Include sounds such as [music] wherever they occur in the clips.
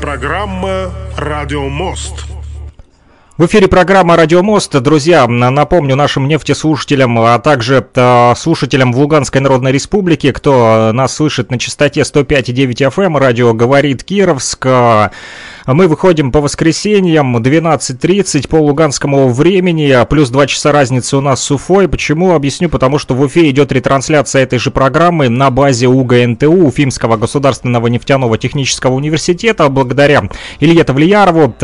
Программа «Радио Мост». В эфире программа «Радио Мост». Друзья, напомню нашим нефтеслушателям, а также э, слушателям в Луганской Народной Республике, кто нас слышит на частоте 105,9 FM, радио «Говорит Кировск», мы выходим по воскресеньям 12.30 по луганскому времени, плюс 2 часа разницы у нас с Уфой. Почему? Объясню, потому что в Уфе идет ретрансляция этой же программы на базе УГНТУ, Уфимского государственного нефтяного технического университета, благодаря Илье Тавлиярову,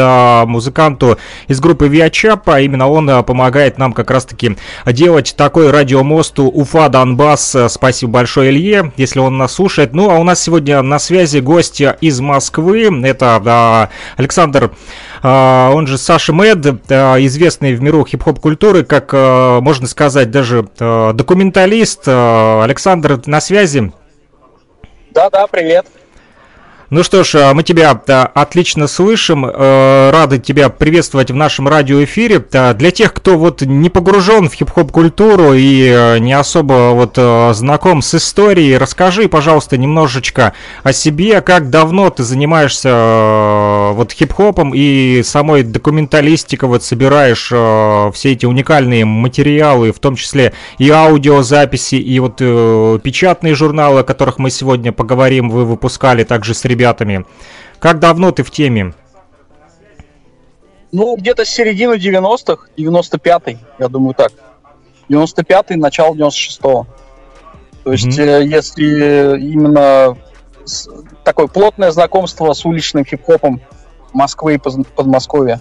музыканту из группы Виачап, а именно он а, помогает нам как раз-таки делать такой радиомост Уфа Донбасс. Спасибо большое Илье, если он нас слушает. Ну, а у нас сегодня на связи гость из Москвы. Это Александр, а, он же Саша Мэд, а, известный в миру хип-хоп культуры, как, а, можно сказать, даже документалист. Александр, на связи? Да-да, привет. Ну что ж, мы тебя отлично слышим, э, рады тебя приветствовать в нашем радиоэфире. Для тех, кто вот не погружен в хип-хоп культуру и э, не особо вот э, знаком с историей, расскажи, пожалуйста, немножечко о себе, как давно ты занимаешься вот хип-хопом и самой документалистикой, вот собираешь все эти уникальные материалы, в том числе и аудиозаписи, и вот печатные журналы, о которых мы сегодня поговорим, вы выпускали также с ребятами ребятами. Как давно ты в теме? Ну, где-то с середины 90-х, 95-й, я думаю так. 95-й, начало 96-го. То есть, mm-hmm. если именно такое плотное знакомство с уличным хип-хопом Москвы и Подмосковья.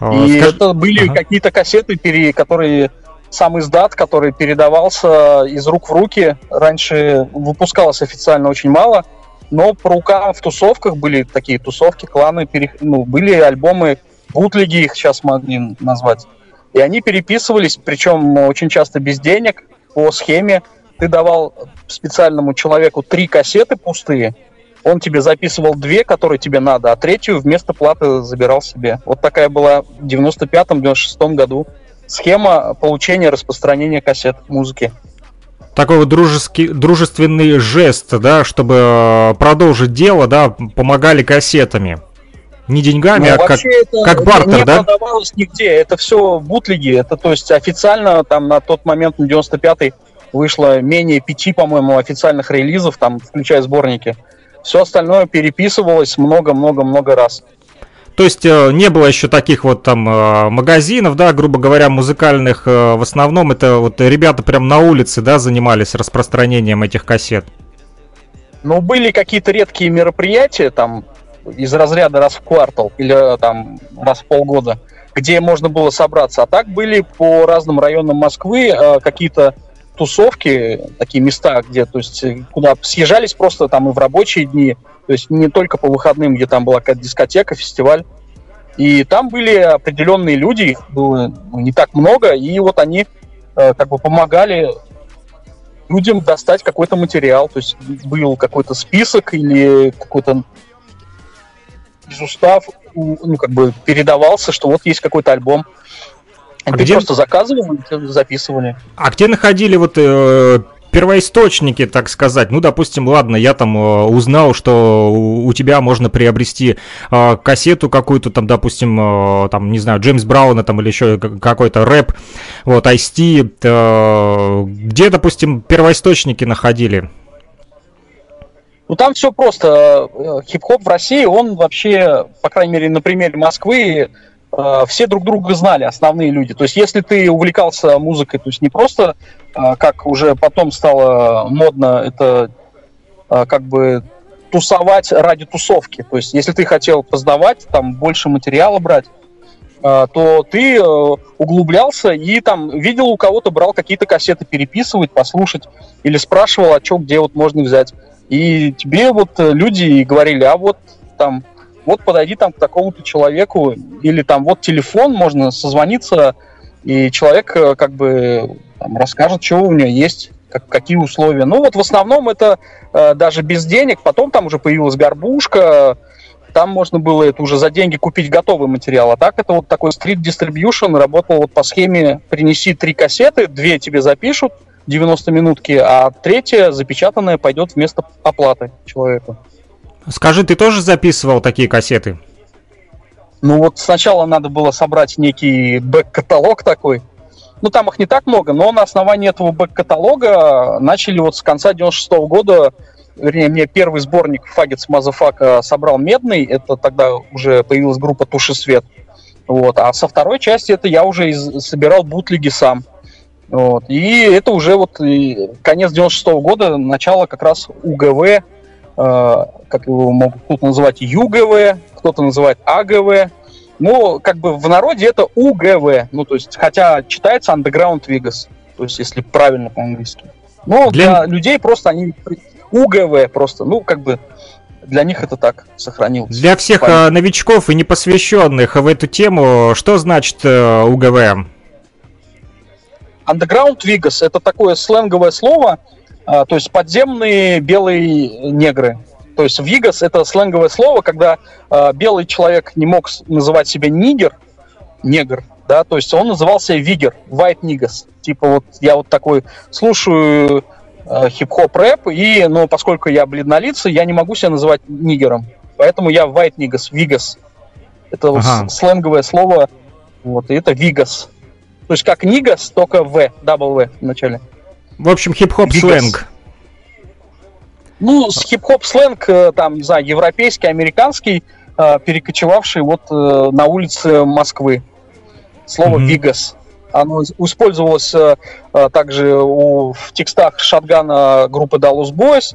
Oh, и скаж... это были ага. какие-то кассеты, которые сам издат, который передавался из рук в руки. Раньше выпускалось официально очень мало. Но по рукам в тусовках были такие тусовки, кланы, пере... ну, были альбомы, бутлиги их сейчас могли назвать. И они переписывались, причем очень часто без денег, по схеме. Ты давал специальному человеку три кассеты пустые, он тебе записывал две, которые тебе надо, а третью вместо платы забирал себе. Вот такая была в 95-96 году схема получения распространения кассет музыки такой вот дружеский, дружественный жест, да, чтобы э, продолжить дело, да, помогали кассетами. Не деньгами, ну, а как, это как бартер, не да? Не продавалось нигде, это все бутлиги, это то есть официально там на тот момент, на 95-й, вышло менее пяти, по-моему, официальных релизов, там, включая сборники. Все остальное переписывалось много-много-много раз. То есть э, не было еще таких вот там э, магазинов, да, грубо говоря, музыкальных. Э, в основном это вот ребята прям на улице, да, занимались распространением этих кассет. Ну, были какие-то редкие мероприятия, там, из разряда раз в квартал или там раз в полгода, где можно было собраться. А так были по разным районам Москвы какие-то тусовки, такие места, где, то есть, куда съезжались просто там и в рабочие дни, то есть не только по выходным, где там была какая-то дискотека, фестиваль. И там были определенные люди, их было ну, не так много, и вот они э, как бы помогали людям достать какой-то материал. То есть был какой-то список или какой-то из устав, ну, как бы передавался, что вот есть какой-то альбом. А Ты где... просто заказывал и записывали. А где находили вот э, первоисточники, так сказать. Ну, допустим, ладно, я там э, узнал, что у тебя можно приобрести э, кассету какую-то, там, допустим, э, там, не знаю, Джеймс Брауна там или еще какой-то рэп, вот, Ice-T. Где, допустим, первоисточники находили? Ну, там все просто. Хип-хоп в России, он вообще, по крайней мере, на примере Москвы, Э, все друг друга знали, основные люди. То есть, если ты увлекался музыкой, то есть не просто, э, как уже потом стало модно, это э, как бы тусовать ради тусовки. То есть, если ты хотел познавать, там больше материала брать, то ты углублялся и там видел у кого-то, брал какие-то кассеты переписывать, послушать, или спрашивал, а что, где вот можно взять. И тебе вот люди говорили, а вот там вот подойди там к такому-то человеку, или там вот телефон, можно созвониться, и человек э, как бы там, расскажет, что у него есть, как, какие условия. Ну вот в основном это э, даже без денег, потом там уже появилась горбушка, там можно было это уже за деньги купить готовый материал. А так это вот такой стрит distribution работал вот по схеме принеси три кассеты, две тебе запишут, 90 минутки, а третья запечатанная пойдет вместо оплаты человеку. Скажи, ты тоже записывал такие кассеты? Ну вот сначала надо было собрать некий бэк-каталог такой. Ну там их не так много, но на основании этого бэк-каталога начали вот с конца 96 -го года, вернее, мне первый сборник Faggots Mothafucka собрал Медный, это тогда уже появилась группа Туши Свет. Вот. А со второй части это я уже из, собирал бутлеги сам. Вот. И это уже вот конец 96 -го года, начало как раз УГВ, как его могут тут называть, ЮГВ, кто-то называет АГВ. Ну, как бы в народе это УГВ. Ну, то есть, хотя читается Underground Vegas. То есть, если правильно по-английски. Но для... для людей просто они... УГВ просто, ну, как бы для них это так сохранилось. Для всех. Э, новичков и непосвященных в эту тему, что значит э, УГВ? Underground Vegas это такое сленговое слово, э, то есть подземные белые негры. То есть wiggas это сленговое слово, когда э, белый человек не мог называть себя нигер, негр, да, то есть он назывался wigger, white niggas. Типа вот я вот такой слушаю э, хип-хоп рэп, и, ну, поскольку я бледнолицый, я не могу себя называть нигером. Поэтому я white niggas, wiggas. Это ага. сленговое слово, вот, и это wiggas. То есть как niggas, только в, double в в начале. В общем, хип-хоп сленг. Ну, с хип-хоп сленг, э, там, не знаю, европейский, американский, э, перекочевавший вот э, на улице Москвы. Слово mm-hmm. «вигас». Оно использовалось также у, в текстах шатгана группы Dallas Boys.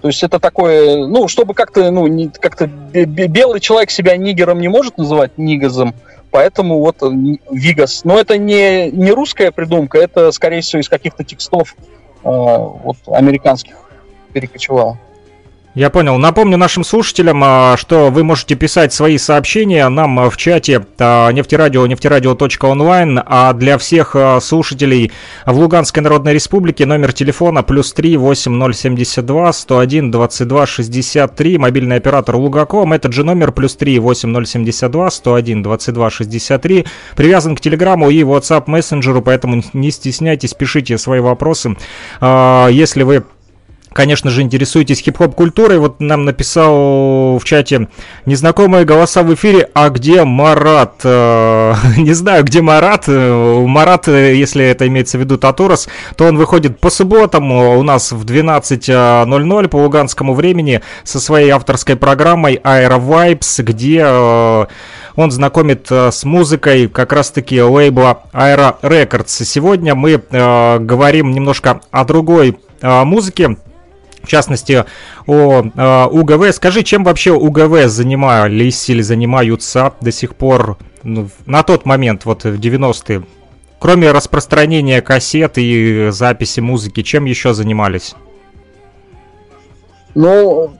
То есть это такое, ну, чтобы как-то, ну, как-то белый человек себя нигером не может называть нигазом, поэтому вот Вигас. Но это не, не русская придумка, это, скорее всего, из каких-то текстов э, вот, американских перекочевал. Я понял. Напомню нашим слушателям, а, что вы можете писать свои сообщения нам в чате а, нефтерадио, нефтерадио.онлайн, а для всех а, слушателей в Луганской Народной Республике номер телефона плюс 3 8072 101 22 63, мобильный оператор Лугаком, этот же номер плюс 3 8072 101 22 63, привязан к Телеграмму и WhatsApp мессенджеру, поэтому не стесняйтесь, пишите свои вопросы. Если вы конечно же, интересуетесь хип-хоп культурой. Вот нам написал в чате незнакомые голоса в эфире, а где Марат? Э, [laughs] не знаю, где Марат. Э, Марат, э, если это имеется в виду Татурас, то он выходит по субботам у нас в 12.00 по луганскому времени со своей авторской программой Aero Vibes, где он знакомит с музыкой как раз-таки лейбла Aero Records. Сегодня мы говорим немножко о другой музыке, в частности, о э, УГВ. Скажи, чем вообще УГВ занимались или занимаются до сих пор, ну, на тот момент, вот в 90-е? Кроме распространения кассет и записи музыки, чем еще занимались? Ну,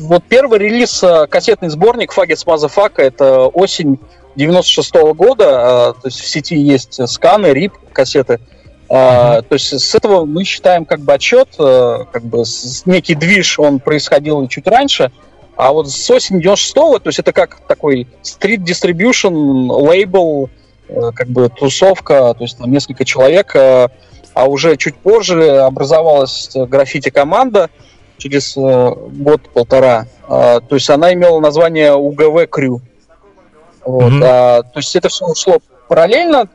вот первый релиз, э, кассетный сборник Faggots Mothafucka, это осень 96 -го года, э, то есть в сети есть сканы, рип, кассеты – Э, то есть с этого мы считаем как бы отсчет, э, как бы некий движ, он происходил чуть раньше, а вот с осени 96-го, то есть это как такой street distribution, лейбл, э, как бы тусовка, то есть там несколько человек, а уже чуть позже образовалась граффити-команда через год-полтора, то есть она имела название УГВ Крю. Вот, mm-hmm. а, то есть это все шло параллельно,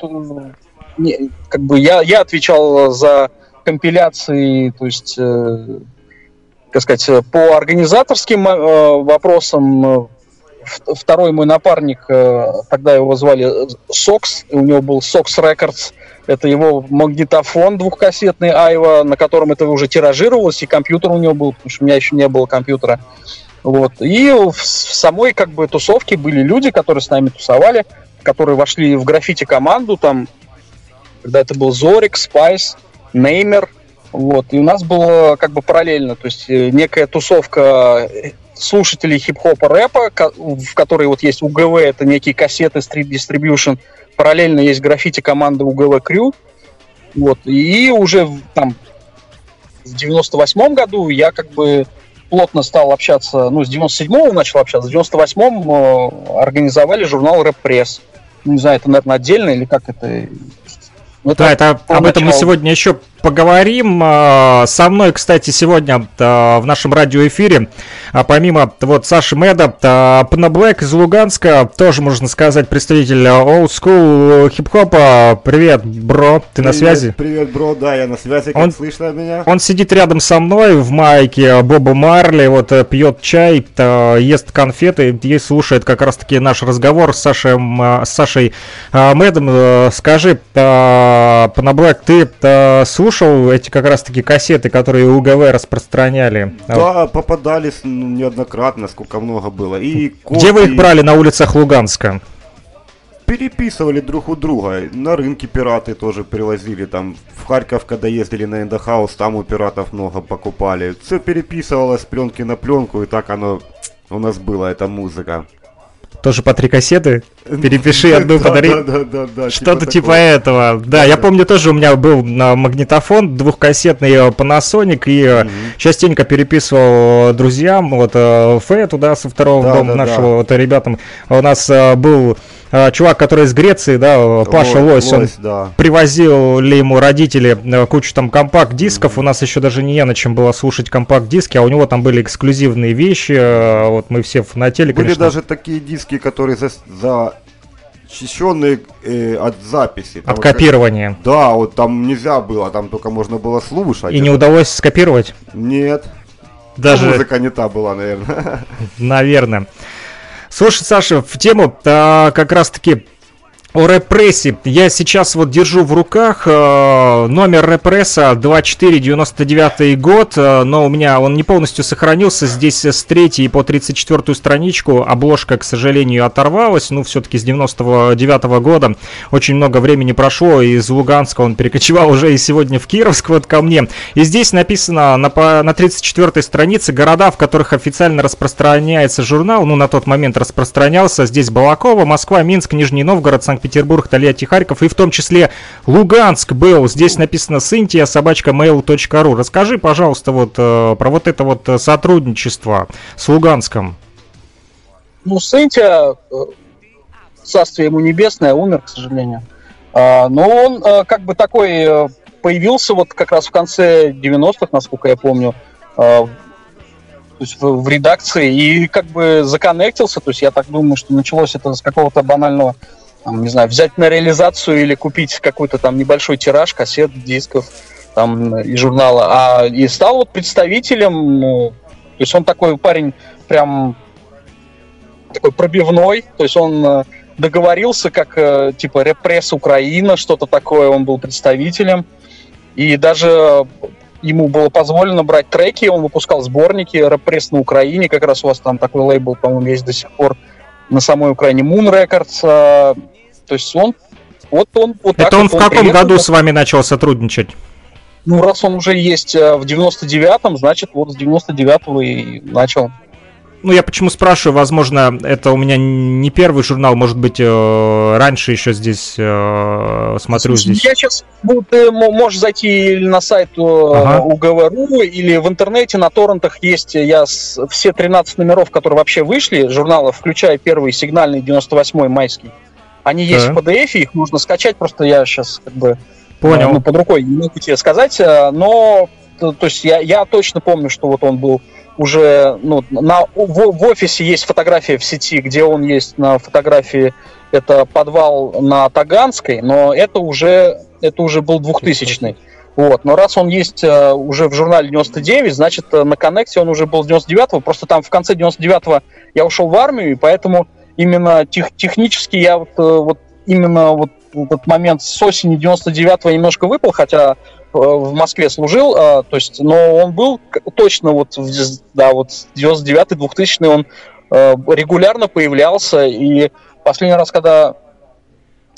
не, как бы я, я отвечал за компиляции, то есть, э, как сказать, по организаторским э, вопросам. Э, второй мой напарник, э, тогда его звали Сокс, у него был Сокс Records, это его магнитофон двухкассетный Айва, на котором это уже тиражировалось, и компьютер у него был, потому что у меня еще не было компьютера. Вот. И в самой как бы тусовке были люди, которые с нами тусовали, которые вошли в граффити команду, там когда это был Зорик, Спайс, Неймер, вот, и у нас было как бы параллельно, то есть э, некая тусовка э, слушателей хип-хопа рэпа, в которой вот есть УГВ, это некие кассеты Distribution, параллельно есть граффити команды УГВ crew, вот, и уже там в 98 году я как бы плотно стал общаться, ну, с 97-го начал общаться, в 98-м э, организовали журнал Рэп Пресс. Ну, не знаю, это, наверное, отдельно или как это вот да, это, об этом мы сегодня еще поговорим. А, со мной, кстати, сегодня а, в нашем радиоэфире, а, помимо вот Саши Меда, Пна Блэк из Луганска, тоже, можно сказать, представитель old school хип-хопа. Привет, бро, ты привет, на связи? Привет, бро, да, я на связи, как он, слышно меня? Он сидит рядом со мной в майке Боба Марли, вот э, пьет чай, ест конфеты и слушает как раз-таки наш разговор с, Сашей, с Сашей Медом. Э, скажи, Пна Блэк, ты слушаешь слушал эти как раз-таки кассеты, которые УГВ распространяли? Да, попадались неоднократно, сколько много было. И копии... Где вы их брали на улицах Луганска? переписывали друг у друга. На рынке пираты тоже привозили. Там в Харьков, когда ездили на Эндохаус, там у пиратов много покупали. Все переписывалось с пленки на пленку, и так оно у нас было, эта музыка. Тоже по три кассеты? Перепиши одну, подари. Да, да, да, да. Что-то типа, типа этого. Да, я помню, тоже у меня был магнитофон двухкассетный э, Panasonic, и угу. частенько переписывал друзьям, вот э, Фэ туда со второго дома нашего, вот ребятам. У нас э, был а, чувак, который из Греции, да, Паша Лось, Лось он да. привозил ли ему родители э, кучу там компакт-дисков, mm-hmm. у нас еще даже не на чем было слушать компакт-диски, а у него там были эксклюзивные вещи, э, вот мы все фанатели, Были конечно. даже такие диски, которые за, за защищенные э, от записи. Там от копирования. Как, да, вот там нельзя было, там только можно было слушать. И это... не удалось скопировать? Нет. Даже... Ну, музыка не та была, [laughs] наверное. Наверное. Слушай, Саша, в тему а, как раз-таки о репрессе. Я сейчас вот держу в руках э, номер репресса 2499 год, э, но у меня он не полностью сохранился. Здесь с 3 по 34 страничку обложка, к сожалению, оторвалась. Ну, все-таки с 99 -го года очень много времени прошло. Из Луганска он перекочевал уже и сегодня в Кировск вот ко мне. И здесь написано на, на 34 странице города, в которых официально распространяется журнал. Ну, на тот момент распространялся. Здесь Балакова, Москва, Минск, Нижний Новгород, Санкт-Петербург. Санкт-Петербург, Тольятти, Харьков и в том числе Луганск был. Здесь написано Синтия, собачка mail.ru. Расскажи, пожалуйста, вот э, про вот это вот сотрудничество с Луганском. Ну, Синтия, э, царствие ему небесное, умер, к сожалению. А, но он э, как бы такой появился вот как раз в конце 90-х, насколько я помню, то есть в, в редакции и как бы законнектился, то есть я так думаю, что началось это с какого-то банального там, не знаю, взять на реализацию или купить какой-то там небольшой тираж кассет, дисков там и журнала, а и стал вот представителем, ну, то есть он такой парень прям такой пробивной, то есть он э, договорился как э, типа репресс Украина, что-то такое, он был представителем, и даже ему было позволено брать треки, он выпускал сборники репресс на Украине, как раз у вас там такой лейбл, по-моему, есть до сих пор на самой Украине, Moon Records, то есть он вот он вот Это он вот в каком приехал, году с вами начал сотрудничать? Ну, раз он уже есть э, в 99-м, значит, вот с 99-го и начал. Ну, я почему спрашиваю, возможно, это у меня не первый журнал, может быть, э, раньше еще здесь э, смотрю здесь. Я сейчас, ну, ты можешь зайти на сайт ага. УГВРУ или в интернете на торрентах есть, я с, все 13 номеров, которые вообще вышли, журнала, включая первый сигнальный 98-й майский, они есть в PDF, их можно скачать, просто я сейчас как бы Понял. Ну, под рукой не могу тебе сказать, э, но то, есть я, я точно помню, что вот он был уже ну, на, в, в офисе есть фотография в сети, где он есть на фотографии, это подвал на Таганской, но это уже, это уже был 2000-й. Вот. Но раз он есть uh, уже в журнале 99, значит, uh, на коннекте он уже был с 99-го. Просто там в конце 99-го я ушел в армию, и поэтому именно тех, технически я вот, э, вот именно вот этот момент с осени 99-го немножко выпал, хотя э, в Москве служил, а, то есть, но он был точно вот, да, вот 99-й, 2000 он э, регулярно появлялся, и последний раз, когда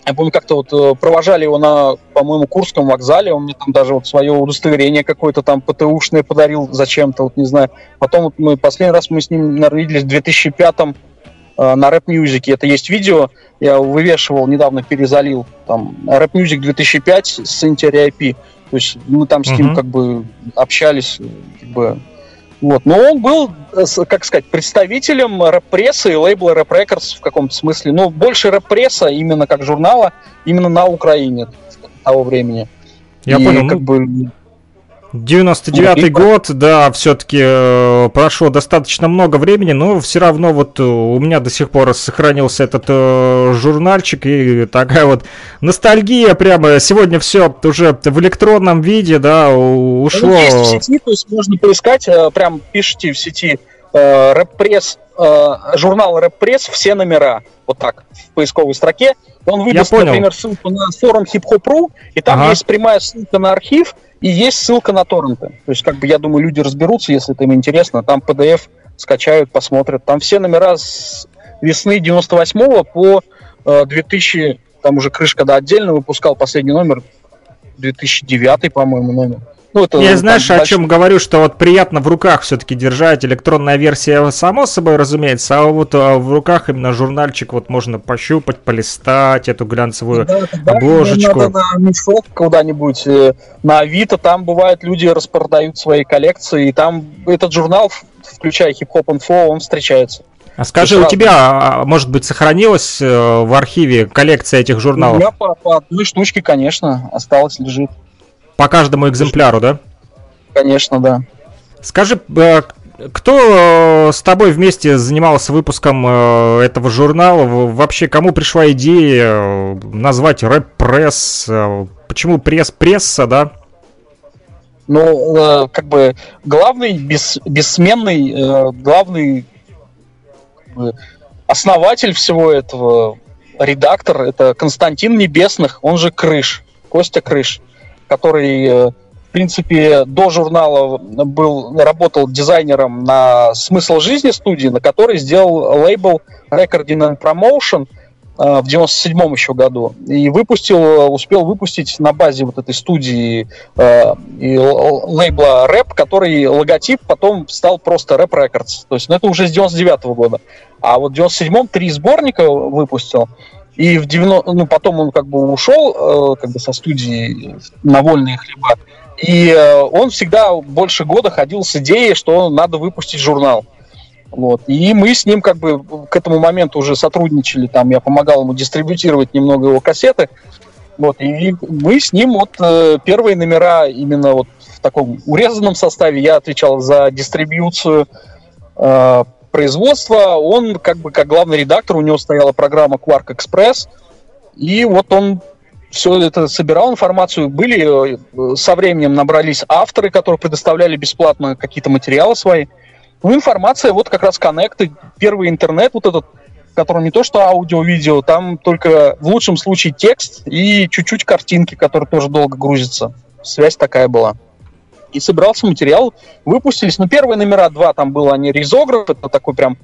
я помню, как-то вот провожали его на, по-моему, Курском вокзале, он мне там даже вот свое удостоверение какое-то там ПТУшное подарил зачем-то, вот не знаю. Потом вот мы последний раз мы с ним, наверное, виделись в 2005 Э, на Rap Music. Это есть видео, я вывешивал, недавно перезалил, там, Rap Music 2005 с Interior IP. То есть мы там с ним uh-huh. как бы общались, как бы, вот. Но он был, э, как сказать, представителем рэп-прессы и лейбла Rap Records в каком-то смысле. Но больше рэп-пресса, именно как журнала, именно на Украине того времени. Я и понял. Как ну... бы 99-й год, да, все-таки э, прошло достаточно много времени, но все равно вот э, у меня до сих пор сохранился этот э, журнальчик и такая вот ностальгия прямо. Сегодня все уже в электронном виде, да, ушло. Ну, есть в сети, то есть можно поискать, э, прям пишите в сети э, рэп-пресс, э, журнал рэп-пресс, все номера, вот так, в поисковой строке. Он выдаст, например, ссылку на форум hip-hop.ru, и там ага. есть прямая ссылка на архив, и есть ссылка на торренты. То есть, как бы, я думаю, люди разберутся, если это им интересно. Там PDF скачают, посмотрят. Там все номера с весны 98 по 2000, э, там уже крышка, да, отдельно выпускал последний номер, 2009, по-моему, номер. Ну, это, Я знаешь, дальше... о чем говорю, что вот приятно в руках все-таки держать электронная версия, само собой, разумеется, а вот а, в руках именно журнальчик вот можно пощупать, полистать эту глянцевую да, да, обложечку. Надо на мешок куда-нибудь, э, на Авито, там бывает люди распродают свои коллекции, и там этот журнал, включая хип-хоп инфо, он встречается. А скажи, у тебя, а, может быть, сохранилась э, в архиве коллекция этих журналов? У меня по, по одной штучке, конечно, осталось, лежит. По каждому экземпляру, да? Конечно, да. Скажи, э, кто э, с тобой вместе занимался выпуском э, этого журнала? Вообще, кому пришла идея назвать рэп-пресс? Почему пресс-пресса, да? Ну, как бы главный, бес, бессменный, главный основатель всего этого, редактор, это Константин Небесных, он же Крыш, Костя Крыш который, э, в принципе, до журнала был, работал дизайнером на «Смысл жизни» студии, на которой сделал лейбл Recording and Promotion э, в 97 еще году. И выпустил, успел выпустить на базе вот этой студии э, и лейбла рэп, который логотип потом стал просто Рэп Records. То есть, ну, это уже с 99 -го года. А вот в 97-м три сборника выпустил. И в 90, ну, потом он как бы ушел э, как бы со студии на вольные хлеба. И э, он всегда больше года ходил с идеей, что надо выпустить журнал. Вот. И мы с ним как бы к этому моменту уже сотрудничали, там я помогал ему дистрибутировать немного его кассеты. Вот. И мы с ним вот э, первые номера именно вот в таком урезанном составе я отвечал за дистрибьюцию производства, он как бы как главный редактор, у него стояла программа Quark Express, и вот он все это собирал информацию. Были э, со временем набрались авторы, которые предоставляли бесплатно какие-то материалы свои. Ну, информация, вот как раз коннекты, первый интернет, вот этот, который не то что аудио-видео, там только в лучшем случае текст и чуть-чуть картинки, которые тоже долго грузятся. Связь такая была и собирался материал, выпустились. Ну, первые номера два там было, они ризограф, это такой прям,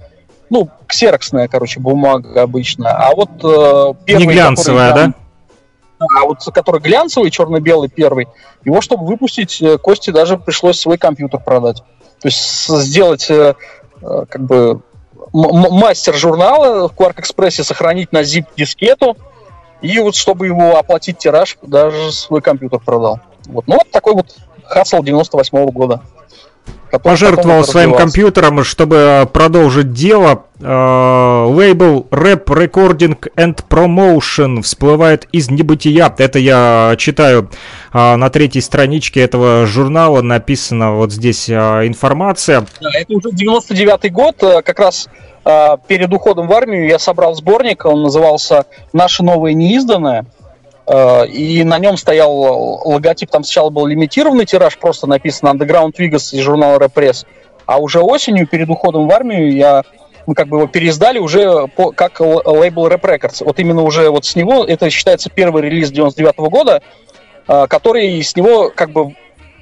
ну, ксероксная, короче, бумага обычно. А вот э, первый... Не глянцевая, который, там, да? А вот который глянцевый, черно-белый первый, его, чтобы выпустить, э, Кости даже пришлось свой компьютер продать. То есть сделать э, э как бы мастер журнала в Quark Express сохранить на zip-дискету, и вот чтобы его оплатить тираж, даже свой компьютер продал. Вот. Ну, вот такой вот Хасл 98 -го года. Пожертвовал своим компьютером, чтобы э, продолжить дело. Э, лейбл Rap Recording and Promotion всплывает из небытия. Это я читаю э, на третьей страничке этого журнала. Написана вот здесь информация. Да, это уже 99 год, как раз перед уходом в армию я собрал сборник, он назывался «Наше новое неизданное». Э, и на нем стоял логотип, там сначала был лимитированный тираж, просто написано Underground Vegas из журнала Repress, а уже осенью, перед уходом в армию, я мы как бы его переиздали уже по, как лейбл Rap Records. Вот именно уже вот с него, это считается первый релиз 99 -го года, э, который с него как бы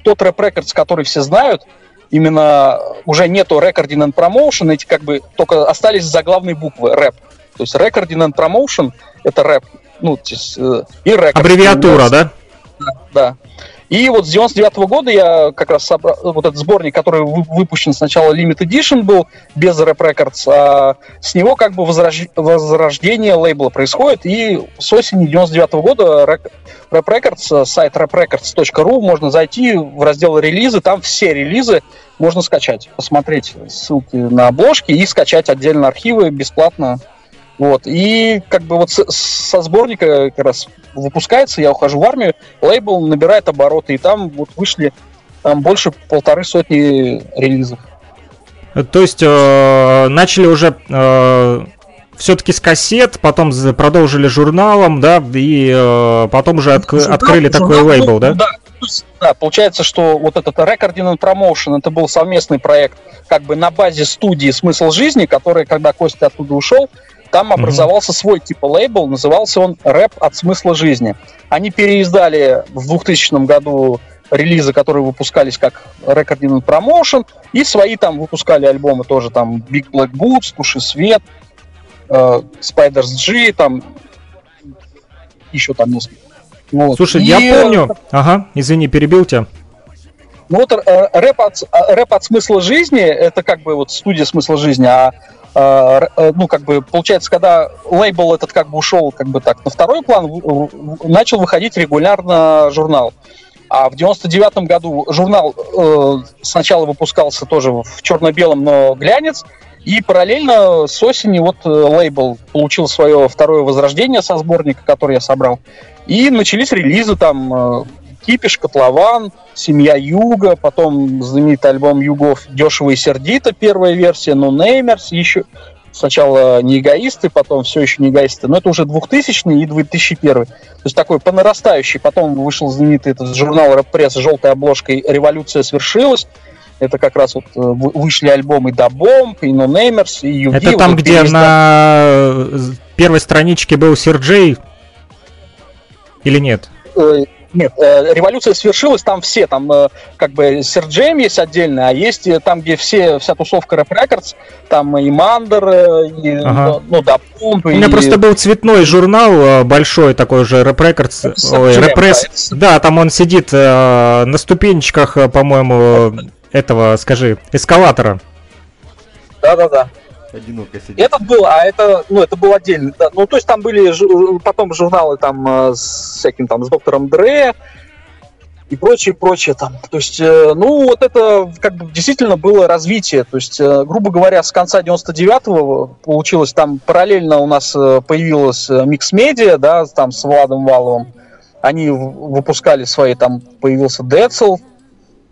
тот Rap Records, который все знают, именно уже нету Recording and Promotion, эти как бы только остались заглавные буквы рэп. То есть Recording and Promotion это рэп ну, э, и рекорд. Аббревиатура, да? Да, да. И вот с 99 -го года я как раз собрал вот этот сборник, который выпущен сначала Limit Edition был, без Rap Records, а с него как бы возрож... возрождение лейбла происходит, и с осени 99 -го года Rap Records, сайт raprecords.ru, можно зайти в раздел релизы, там все релизы можно скачать, посмотреть ссылки на обложки и скачать отдельно архивы бесплатно Вот. И как бы вот с, со сборника как раз выпускается, я ухожу в армию, лейбл набирает обороты, и там вот вышли там больше полторы сотни релизов. То есть э, начали уже э, все-таки с кассет, потом продолжили журналом, да, и э, потом уже отк- журнал, открыли журнал, такой лейбл, да? Да, да, получается, что вот этот Recording and Promotion, это был совместный проект как бы на базе студии «Смысл жизни», который, когда Костя оттуда ушел, там образовался mm-hmm. свой типа лейбл, назывался он «Рэп от смысла жизни». Они переиздали в 2000 году релизы, которые выпускались как Recording and Promotion, и свои там выпускали альбомы тоже, там Big Black Boots, Туши Свет, э, Spiders G, там еще там несколько. Вот. Слушай, и... я помню... Ага, извини, перебил тебя. Ну вот э, рэп, от, э, рэп от смысла жизни, это как бы вот студия смысла жизни, а ну, как бы, получается, когда лейбл этот как бы ушел как бы так на второй план, начал выходить регулярно журнал. А в 99 году журнал э, сначала выпускался тоже в черно-белом, но глянец, и параллельно с осени вот э, лейбл получил свое второе возрождение со сборника, который я собрал. И начались релизы там э, Кипиш, Котлован, Семья Юга, потом знаменитый альбом Югов Дешево и сердито, первая версия, Ну Неймерс, еще сначала не эгоисты, потом все еще не эгоисты, но это уже 2000 и 2001. То есть такой по нарастающей. Потом вышел знаменитый этот журнал «Рэп-пресс» с желтой обложкой «Революция свершилась». Это как раз вот э, вышли альбомы Da B.O.M.B., и No Namers, и Юги. Это там, вот где на первой страничке был Sir-J или нет? Э, нет, э, революция свершилась, там все, там э, как бы Sir-J 'ем есть отдельно, а есть э, там, где все, вся тусовка Rap Recordz, там и Мандер, и, ага. ну, да, Пумп. У меня просто был цветной журнал большой такой же, Rap Recordz, ой, Рэпресс, да, да, там он сидит на ступенечках, по-моему, этого, скажи, эскалатора. Да-да-да одиноко сидит. Этот был, а это, ну, это был отдельный. Да. Ну, то есть там были ж, потом журналы там э, с всяким там с доктором Дре и прочее, прочее там. То есть, э, ну, вот это как бы действительно было развитие. То есть, э, грубо говоря, с конца 99-го получилось там параллельно у нас появилась Mix Media, да, там с Владом Валовым. Они выпускали свои, там появился Децл,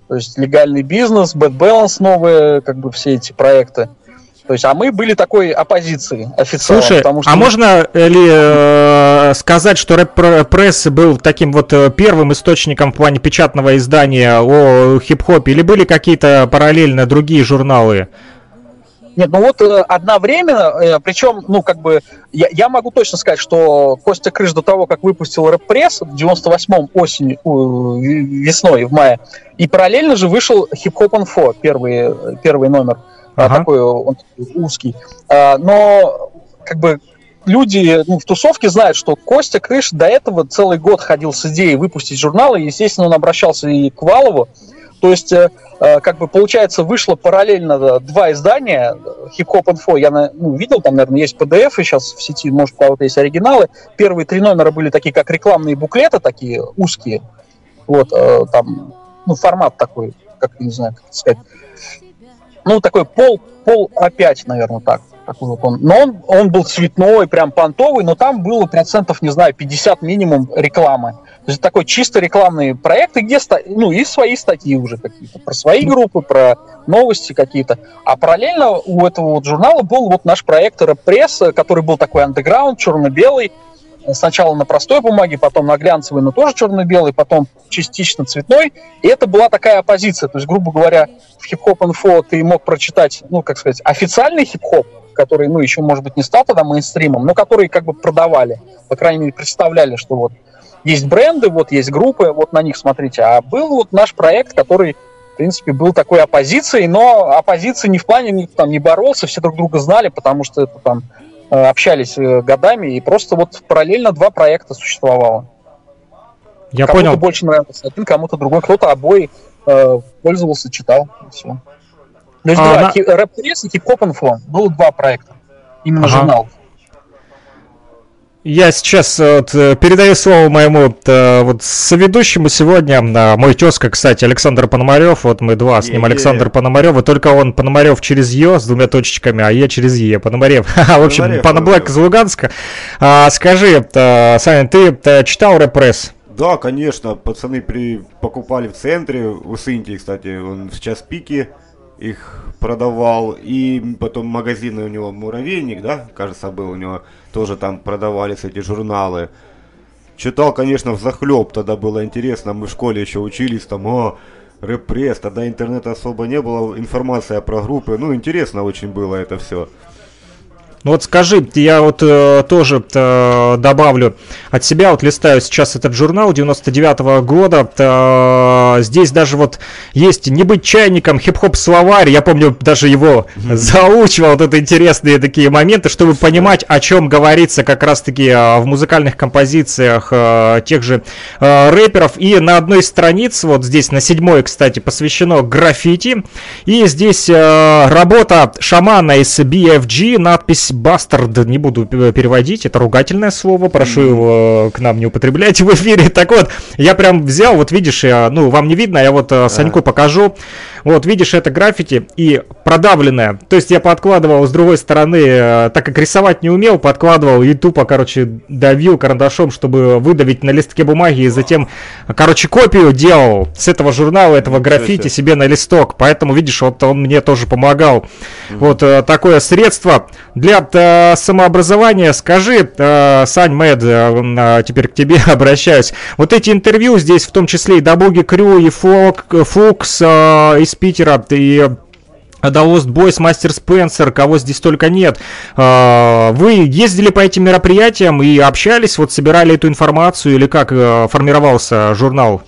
то есть легальный бизнес, Bad Balance новые, как бы все эти проекты. То есть, а мы были такой оппозицией официально. Слушай, потому что а мы... можно ли э, сказать, что рэп-пресс был таким вот э, первым источником в плане печатного издания о хип-хопе, или были какие-то параллельно другие журналы? Нет, ну вот э, одновременно, э, причем, ну, как бы, я, я могу точно сказать, что Костя Крыш до того, как выпустил рэп-пресс в 98-м осенью, весной, в мае, и параллельно же вышел хип-хоп инфо, первый, первый номер. А, ага. такой он узкий. А, но как бы люди ну, в тусовке знают, что Костя Крыш до этого целый год ходил с идеей выпустить журналы, и, естественно, он обращался и к Валову. То есть, э, э, как бы, получается, вышло параллельно два издания. Хип-хоп инфо я ну, видел, там, наверное, есть PDF и сейчас в сети, может, у кого-то есть оригиналы. Первые три номера были такие, как рекламные буклеты, такие узкие. Вот, э, там, ну, формат такой, как, не знаю, как сказать, ну, такой пол, пол опять, наверное, так. Такой вот он. Но он, он был цветной, прям понтовый, но там было процентов, не знаю, 50 минимум рекламы. То есть такой чисто рекламный проект, где ну, и свои статьи уже какие-то, про свои группы, про новости какие-то. А параллельно у этого вот журнала был вот наш проект «Пресс», который был такой андеграунд, черно-белый, сначала на простой бумаге, потом на глянцевой, но тоже черно-белый, потом частично цветной. И это была такая оппозиция. То есть, грубо говоря, в хип-хоп инфо ты мог прочитать, ну, как сказать, официальный хип-хоп, который, ну, еще, может быть, не стал тогда мейнстримом, но который как бы продавали, по крайней мере, представляли, что вот есть бренды, вот есть группы, вот на них смотрите. А был вот наш проект, который, в принципе, был такой оппозицией, но оппозиции не в плане, там, не боролся, все друг друга знали, потому что это там общались э, годами, и просто вот параллельно два проекта существовало. Я кому-то понял. больше нравился один, кому-то другой, кто-то обои э, пользовался, читал, все. То есть а, два, на... рэп-пресс и хип-хоп инфо. Было два проекта. Именно ага. журнал. Я сейчас вот, э, передаю слово моему э, вот соведущему сегодня. Мой тезка, кстати, Александр Пономарев. Вот мы два с ним. Александр Пономарев. И только он Пономарев через Ё с двумя точечками, а я через Е. Пономарев. [laughs] В общем, Паноблэк из Луганска. А, скажи, Саня, ты читал репресс? Да, конечно. Пацаны при... покупали в центре. У Синтии, кстати, он сейчас пики их продавал. И потом магазины у него Муравейник, да, кажется, был у него тоже там продавались эти журналы. Читал, конечно, в захлеб, тогда было интересно, мы в школе еще учились, там, о, репресс, тогда интернета особо не было, информация про группы, ну, интересно очень было это все. Ну вот скажи, я вот э, тоже э, добавлю от себя, вот листаю сейчас этот журнал 99 -го года, э, здесь даже вот есть «Не быть чайником», хип-хоп словарь, я помню, даже его заучивал, вот это интересные такие моменты, чтобы понимать, о чем говорится как раз-таки э, в музыкальных композициях э, тех же э, рэперов, и на одной странице, вот здесь на седьмой, кстати, посвящено граффити, и здесь э, работа шамана из BFG, надпись бастард не буду переводить, это ругательное слово, прошу его к нам не употреблять в эфире. Так вот, я прям взял, вот видишь, я, ну, вам не видно, я вот э, Саньку покажу. Вот, видишь, это граффити и продавленное. То есть я подкладывал с другой стороны, э, так как рисовать не умел, подкладывал и тупо, короче, давил карандашом, чтобы выдавить на листке бумаги и затем, короче, копию делал с этого журнала, этого граффити себе на листок. Поэтому, видишь, вот он мне тоже помогал. Вот э, такое средство для э, самообразования. Скажи, Сань Мэд, теперь к тебе [laughs] обращаюсь. Вот эти интервью здесь, в том числе и Дабуги Крю, и Фок, Фукс, и из Питера, и The Lost Boys, Мастер Спенсер, кого здесь только нет. А, вы ездили по этим мероприятиям и общались, вот собирали эту информацию или как э, формировался журнал?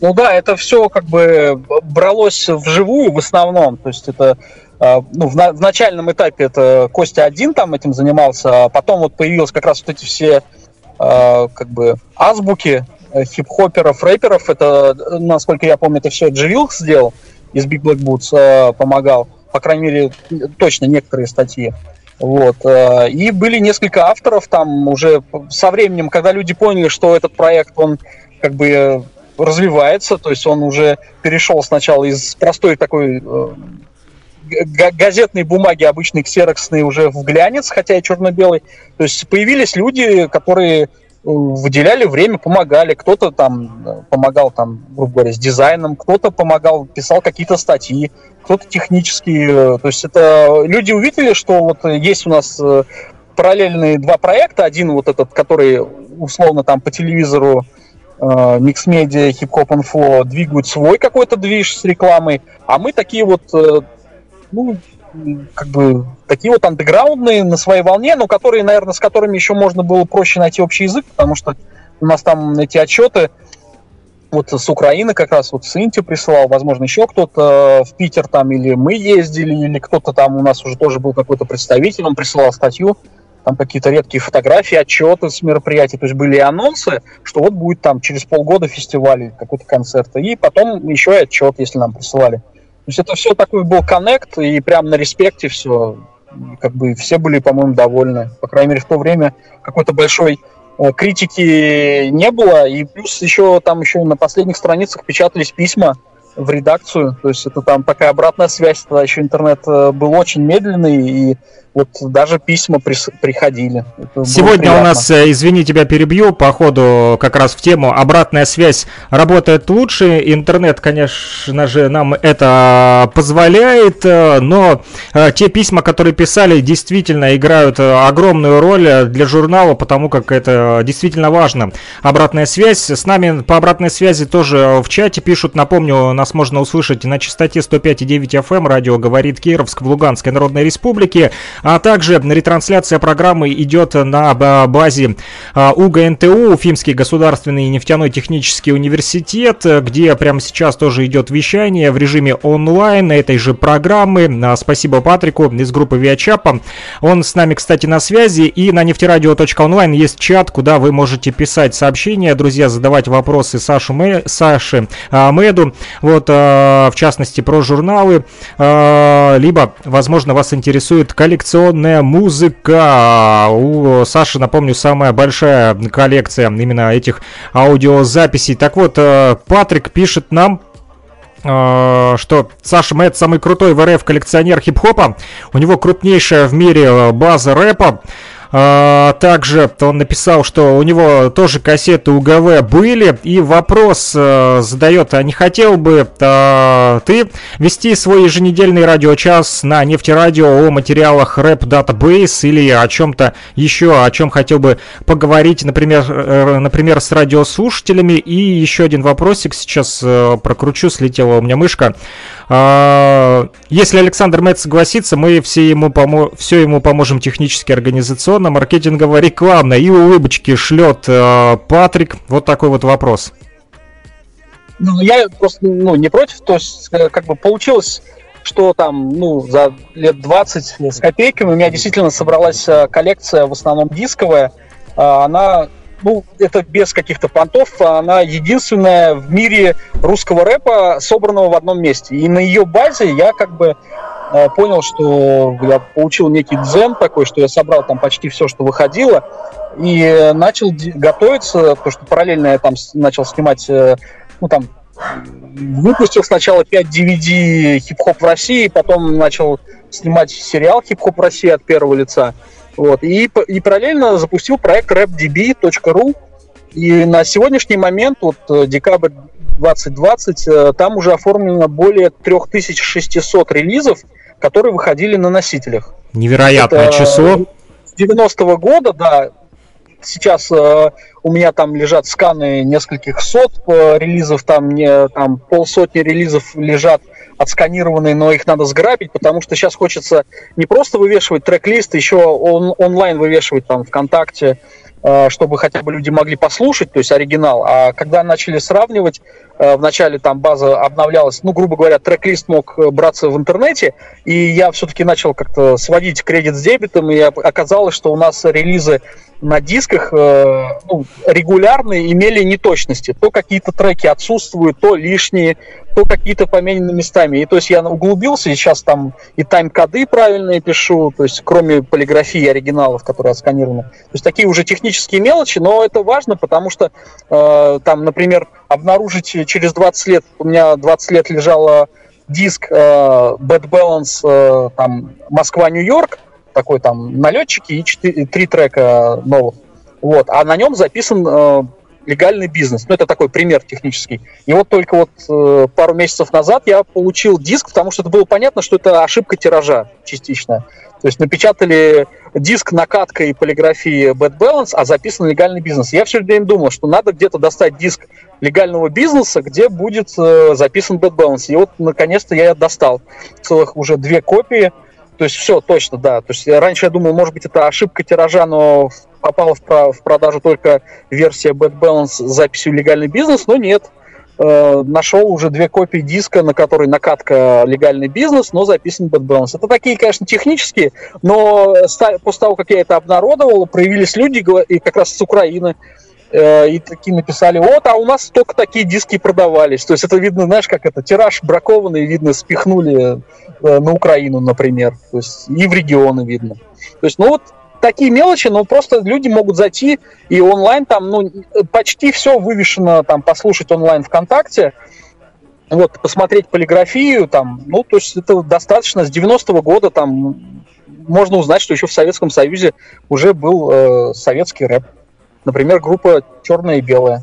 Ну да, это все как бы бралось вживую в основном, то есть это ну, в, на, в начальном этапе это Костя один там этим занимался, а потом вот появились как раз вот эти все как бы азбуки, Э, хип-хоперов, рэперов. Это, насколько я помню, это все Джи сделал из Big Black Boots, э, помогал. По крайней мере, точно некоторые статьи. Вот. Э, и были несколько авторов там уже со временем, когда люди поняли, что этот проект, он как бы развивается, то есть он уже перешел сначала из простой такой газетной бумаги, обычной ксероксной, уже в глянец, хотя и черно-белый. То есть появились люди, которые выделяли время, помогали. Кто-то там э, помогал, там, грубо говоря, с дизайном, кто-то помогал, писал какие-то статьи, кто-то технические. Э, то есть это люди увидели, что вот есть у нас э, параллельные два проекта. Один вот этот, который условно там по телевизору Mix Media, Hip-Hop Info двигают свой какой-то движ с рекламой, а мы такие вот, ну, как бы такие вот андеграундные на своей волне, но которые, наверное, с которыми еще можно было проще найти общий язык, потому что у нас там эти отчеты вот с Украины как раз вот с Инти присылал, возможно, еще кто-то в Питер там, или мы ездили, или кто-то там у нас уже тоже был какой-то представитель, он присылал статью, там какие-то редкие фотографии, отчеты с мероприятий, то есть были анонсы, что вот будет там через полгода фестиваль, какой-то концерт, и потом еще и отчет, если нам присылали. То есть это все такой был коннект, и прям на респекте все как бы все были, по-моему, довольны. По крайней мере, в то время какой-то большой э, критики не было. И плюс еще там еще на последних страницах печатались письма в редакцию. То есть это там такая обратная связь. Тогда еще интернет э, был очень медленный, и вот даже письма приходили. Это Сегодня у нас, э, извини, тебя перебью, по ходу как раз в тему обратная связь работает лучше. Интернет, конечно же, нам это позволяет, э, но э, те письма, которые писали, действительно играют огромную роль для журнала, потому как это действительно важно. Обратная связь. С нами по обратной связи тоже в чате пишут, напомню, нас можно услышать на частоте 105,9 FM, радио говорит Кировск в Луганской Народной Республике. А также ретрансляция программы идет на базе а, УГНТУ, Уфимский государственный нефтяной технический университет, где прямо сейчас тоже идет вещание в режиме онлайн этой же программы. А, спасибо Патрику из группы Виачапа. Он с нами, кстати, на связи. И на нефтерадио.онлайн есть чат, куда вы можете писать сообщения, друзья, задавать вопросы Сашу Мэ, Саше а, Мэду, вот, в частности, про журналы, либо, возможно, вас интересует коллекция традиционная музыка. У Саши, напомню, самая большая коллекция именно этих аудиозаписей. Так вот, э, Патрик пишет нам, э, что Саша Мэтт самый крутой в РФ коллекционер хип-хопа. У него крупнейшая в мире база рэпа. А, также он написал, что у него тоже кассеты УГВ были, и вопрос э, задает, а не хотел бы а, ты вести свой еженедельный радиочас на нефтерадио о материалах рэп Database или о чем-то еще, о чем хотел бы поговорить, например, э, например, с радиослушателями. И еще один вопросик сейчас э, прокручу, слетела у меня мышка. А, если Александр Мэтт согласится, мы все ему, помо все ему поможем технически, организационно, маркетингово, рекламно. И улыбочки шлет э, Патрик. Вот такой вот вопрос. Ну, я просто ну, не против, то есть э, как бы получилось что там, ну, за лет 20 с копейками у меня действительно собралась э, коллекция, в основном дисковая. Она ну, это без каких-то понтов, она единственная в мире русского рэпа, собранного в одном месте. И на ее базе я как бы понял, что я получил некий дзен такой, что я собрал там почти все, что выходило, и начал готовиться, потому что параллельно я там начал снимать, э, ну там, выпустил сначала 5 DVD хип-хоп в России, потом начал снимать сериал хип-хоп России от первого лица. Вот. И, и параллельно запустил проект rapdb.ru. И на сегодняшний момент, вот э, декабрь 2020, э, там уже оформлено более 3600 релизов, которые выходили на носителях. Невероятное Это число. 90-го года, да, сейчас э, у меня там лежат сканы нескольких сот э, релизов, там, не, там полсотни релизов лежат отсканированные, но их надо сграбить, потому что сейчас хочется не просто вывешивать трек-лист, еще он, онлайн вывешивать там ВКонтакте, чтобы хотя бы люди могли послушать, то есть оригинал. А когда начали сравнивать, э, вначале там база обновлялась, ну, грубо говоря, трек-лист мог э, браться в интернете, и я все-таки начал как-то сводить кредит с дебетом, и оказалось, что у нас релизы на дисках э, ну, регулярные имели неточности. То какие-то треки отсутствуют, то лишние, то какие-то поменены местами. И то есть я углубился, и сейчас там и тайм-коды правильные пишу, то есть кроме полиграфии оригиналов, которые отсканированы. То есть такие уже технические мелочи, но это важно, потому что э, там, например, обнаружить через 20 лет, у меня 20 лет лежала диск э, Bad Balance э, там Москва-Нью-Йорк, такой там налетчики и 4, три трека новых. Вот. А на нем записан э, легальный бизнес. Ну, это такой пример технический. И вот только вот э, пару месяцев назад я получил диск, потому что это было понятно, что это ошибка тиража частичная. То есть напечатали диск накаткой полиграфии Bad Balance, а записан легальный бизнес. Я все время думал, что надо где-то достать диск легального бизнеса, где будет э, записан Bad Balance. И вот наконец-то я достал целых уже две копии – то есть все точно, да. То есть раньше я думал, может быть, это ошибка тиража, но попала в, про- в продажу только версия Bad Balance с записью легальный бизнес, но нет. Э, нашел уже две копии диска, на которой накатка легальный бизнес, но записан Bad Balance. Это такие, конечно, технические, но после того, как я это обнародовал, проявились люди, и как раз с Украины, Э, и такие написали, вот, а у нас только такие диски продавались. То есть это видно, знаешь, как это, тираж бракованный, видно, спихнули э, на Украину, например. То есть и в регионы видно. То есть, ну вот такие мелочи, но просто люди могут зайти и онлайн там, ну, почти все вывешено, там, послушать онлайн ВКонтакте, вот, посмотреть полиграфию, там, ну, то есть это достаточно, с 90-го года там можно узнать, что еще в Советском Союзе уже был э, советский рэп. Например, группа «Черная и белая».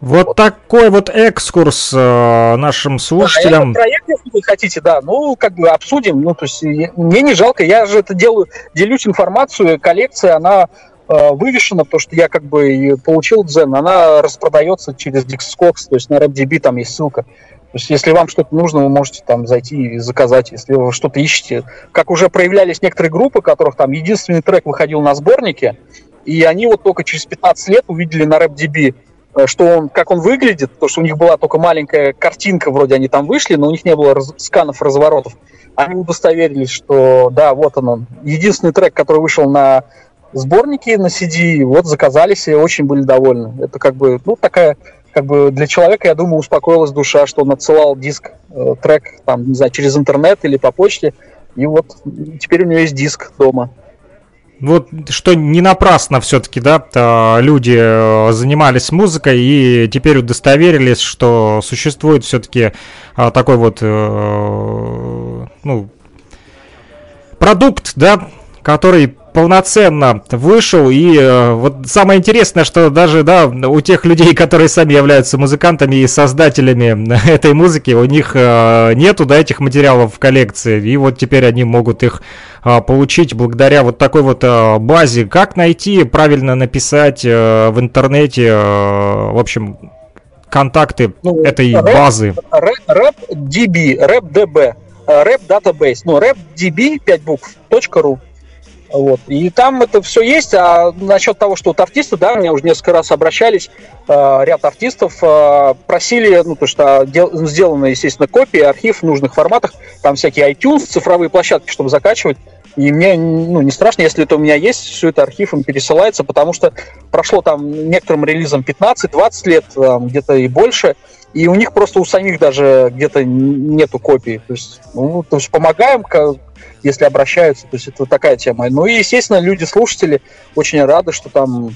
Вот, вот такой вот экскурс э, нашим слушателям. Да, проект, если вы хотите, да, ну, как бы обсудим. Ну, то есть, мне не жалко, я же это делаю, делюсь информацию, коллекция, она э, вывешена, потому что я как бы получил дзен, она распродается через Dixcox, то есть на RapDB там есть ссылка. То есть, если вам что-то нужно, вы можете там зайти и заказать, если вы что-то ищете. Как уже проявлялись некоторые группы, которых там единственный трек выходил на сборнике, и они вот только через 15 лет увидели на RapDB, э, что он, как он выглядит, потому что у них была только маленькая картинка, вроде они там вышли, но у них не было раз, сканов разворотов. Они удостоверились, что да, вот он, он. Единственный трек, который вышел на сборнике на CD, вот заказались и очень были довольны. Это как бы, ну, такая, как бы для человека, я думаю, успокоилась душа, что он отсылал диск, э, трек, там, не знаю, через интернет или по почте, И вот теперь у него есть диск дома. Вот что не напрасно все-таки, да, люди э, занимались музыкой и теперь удостоверились, что существует все-таки а, такой вот, э, ну, продукт, да, который полноценно вышел. И э, вот самое интересное, что даже да, у тех людей, которые сами являются музыкантами и создателями [laughs] этой музыки, у них э, нету да, этих материалов в коллекции. И вот теперь они могут их э, получить благодаря вот такой вот э, базе. Как найти, правильно написать э, в интернете, э, в общем, контакты ну, этой рэп, базы? Рэп DB, рэп DB, рэп database, ну, рэп DB 5 букв, .ру. Вот. И там это все есть. А насчет того, что вот артисты, да, мне уже несколько раз обращались, э, ряд артистов э, просили, ну, то что дел, сделаны, естественно, копии, архив в нужных форматах, там всякие iTunes, цифровые площадки, чтобы закачивать. И мне ну, не страшно, если это у меня есть, все это архивом пересылается, потому что прошло там некоторым релизам 15-20 лет, где-то и больше, и у них просто у самих даже где-то нету копий. То есть, ну, то есть помогаем, если обращаются. То есть это такая тема. Ну и, естественно, люди-слушатели очень рады, что там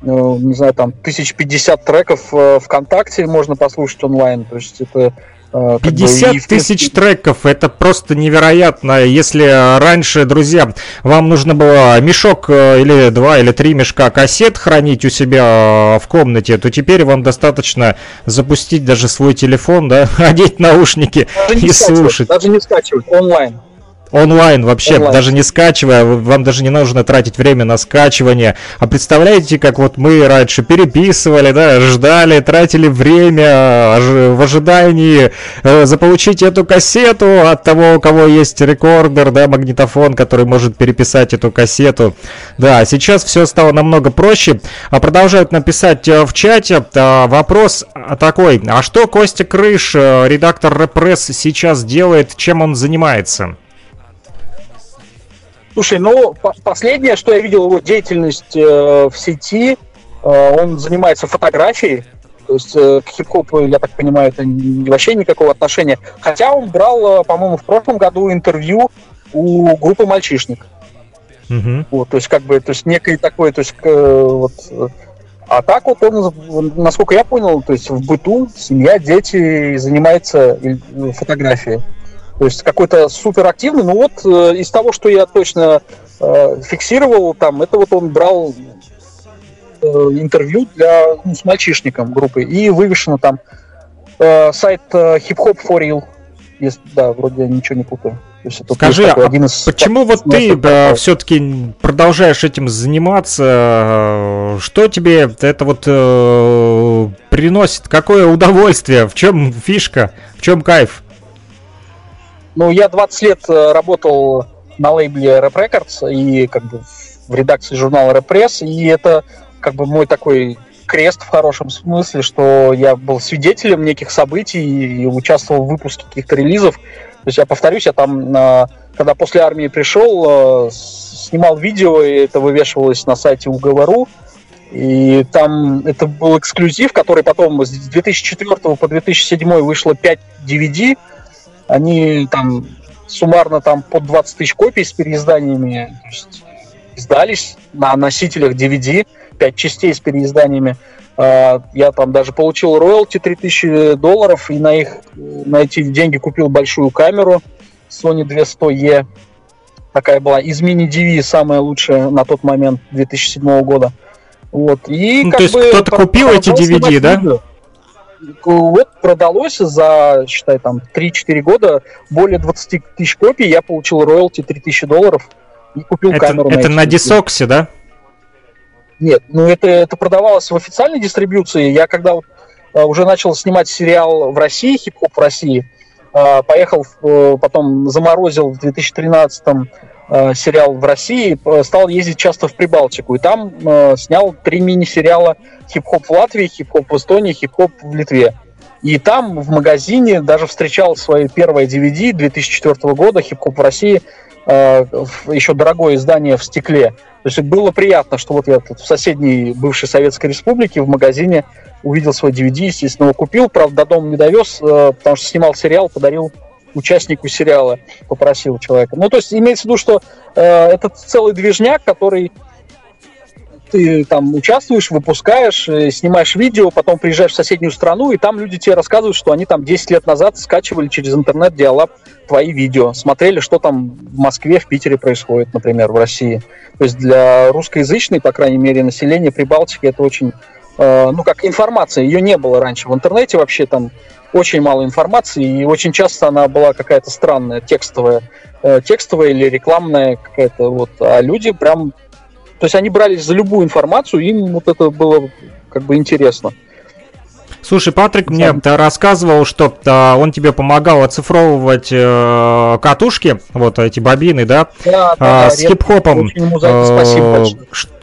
ну, не знаю, там, тысяч пятьдесят треков э, ВКонтакте можно послушать онлайн. То есть это 50 э, тысяч треков, это просто невероятно. Если раньше, друзья, вам нужно было мешок э, или два или три мешка кассет хранить у себя в комнате, то теперь вам достаточно запустить даже свой телефон, да, [laughs] одеть наушники даже и слушать. Даже не скачивать, онлайн. Онлайн вообще, Онлайн. даже не скачивая, вам даже не нужно тратить время на скачивание. А представляете, как вот мы раньше переписывали, да, ждали, тратили время в ожидании э, заполучить эту кассету от того, у кого есть рекордер, да, магнитофон, который может переписать эту кассету. Да, сейчас все стало намного проще. А продолжают написать э, в чате а, вопрос такой, а что Костя Крыш, э, редактор Репресс, сейчас делает, чем он занимается? Слушай, ну, последнее, что я видел его деятельность э, в сети, э, он занимается фотографией, то есть э, к хип-хопу, я так понимаю, это вообще никакого отношения. Хотя он брал, э, по-моему, в прошлом году интервью у группы «Мальчишник». Угу. Вот, то есть, как бы, то есть, некое такое, то есть, э, вот, а так вот он, насколько я понял, то есть в быту семья, дети занимается фотографией. То есть какой-то суперактивный. Ну вот э, из того, что я точно э, фиксировал, там, это вот он брал э, интервью для, ну, с мальчишником группы. И вывешено там э, сайт э, Hip Hop for Real. Если, да, вроде я ничего не путаю. Скажи, а один из почему вот ты да, все-таки продолжаешь этим заниматься? Что тебе это вот э, приносит? Какое удовольствие? В чем фишка? В чем кайф? Ну, я 20 лет э, работал на лейбле Rap Records и как бы в редакции журнала Rap Press, и это как бы мой такой крест в хорошем смысле, что я был свидетелем неких событий и участвовал в выпуске каких-то релизов. То есть я повторюсь, я там, э, когда после армии пришел, э, снимал видео, и это вывешивалось на сайте УГВРУ, и там это был эксклюзив, который потом с 2004 по 2007 вышло 5 DVD, они там суммарно там под 20 тысяч копий с переизданиями есть, издались на носителях DVD, 5 частей с переизданиями. А, я там даже получил роялти 3000 долларов и на их на эти деньги купил большую камеру Sony 200E. Такая была из мини-DV, самая лучшая на тот момент 2007 года. Вот. И, ну, то есть кто-то купил эти DVD, да? Видео вот продалось за, считай, там 3-4 года более 20 тысяч копий, я получил роялти 3000 долларов и купил это, камеру. Это на, на дисоксе, да? Нет, ну это, это продавалось в официальной дистрибьюции. Я когда вот, а, уже начал снимать сериал в России, хип-хоп в России, поехал, э, потом заморозил в 2013 Э, сериал в России, э, стал ездить часто в Прибалтику. И там снял три мини-сериала хип-хоп в Латвии, хип-хоп в Эстонии, хип-хоп в Литве. И там в магазине даже встречал свое первое DVD 2004 года «Хип-хоп в России», еще дорогое издание в стекле. То есть было приятно, что вот я тут в соседней бывшей Советской Республике в магазине увидел свой DVD, естественно, его купил, правда, до дома не довез, э, потому что снимал сериал, подарил участнику сериала попросил человека. Ну, то есть имеется в виду, что э, это целый движняк, который ты там участвуешь, выпускаешь, э, снимаешь видео, потом приезжаешь в соседнюю страну, и там люди тебе рассказывают, что они там 10 лет назад скачивали через интернет диалаб твои видео, смотрели, что там в Москве, в Питере происходит, например, в России. То есть для русскоязычной, по крайней мере, населения Прибалтики это очень, э, ну, как информация, ее не было раньше. В интернете вообще там очень мало информации, и очень часто она была какая-то странная, текстовая, э, текстовая или рекламная какая-то, вот, а люди прям то есть они брались за любую информацию, им вот это было как бы интересно. Слушай, Патрик мне да. рассказывал, что а, он тебе помогал оцифровывать э, катушки, вот эти бобины, да, да, а, да с хип-хопом. Э,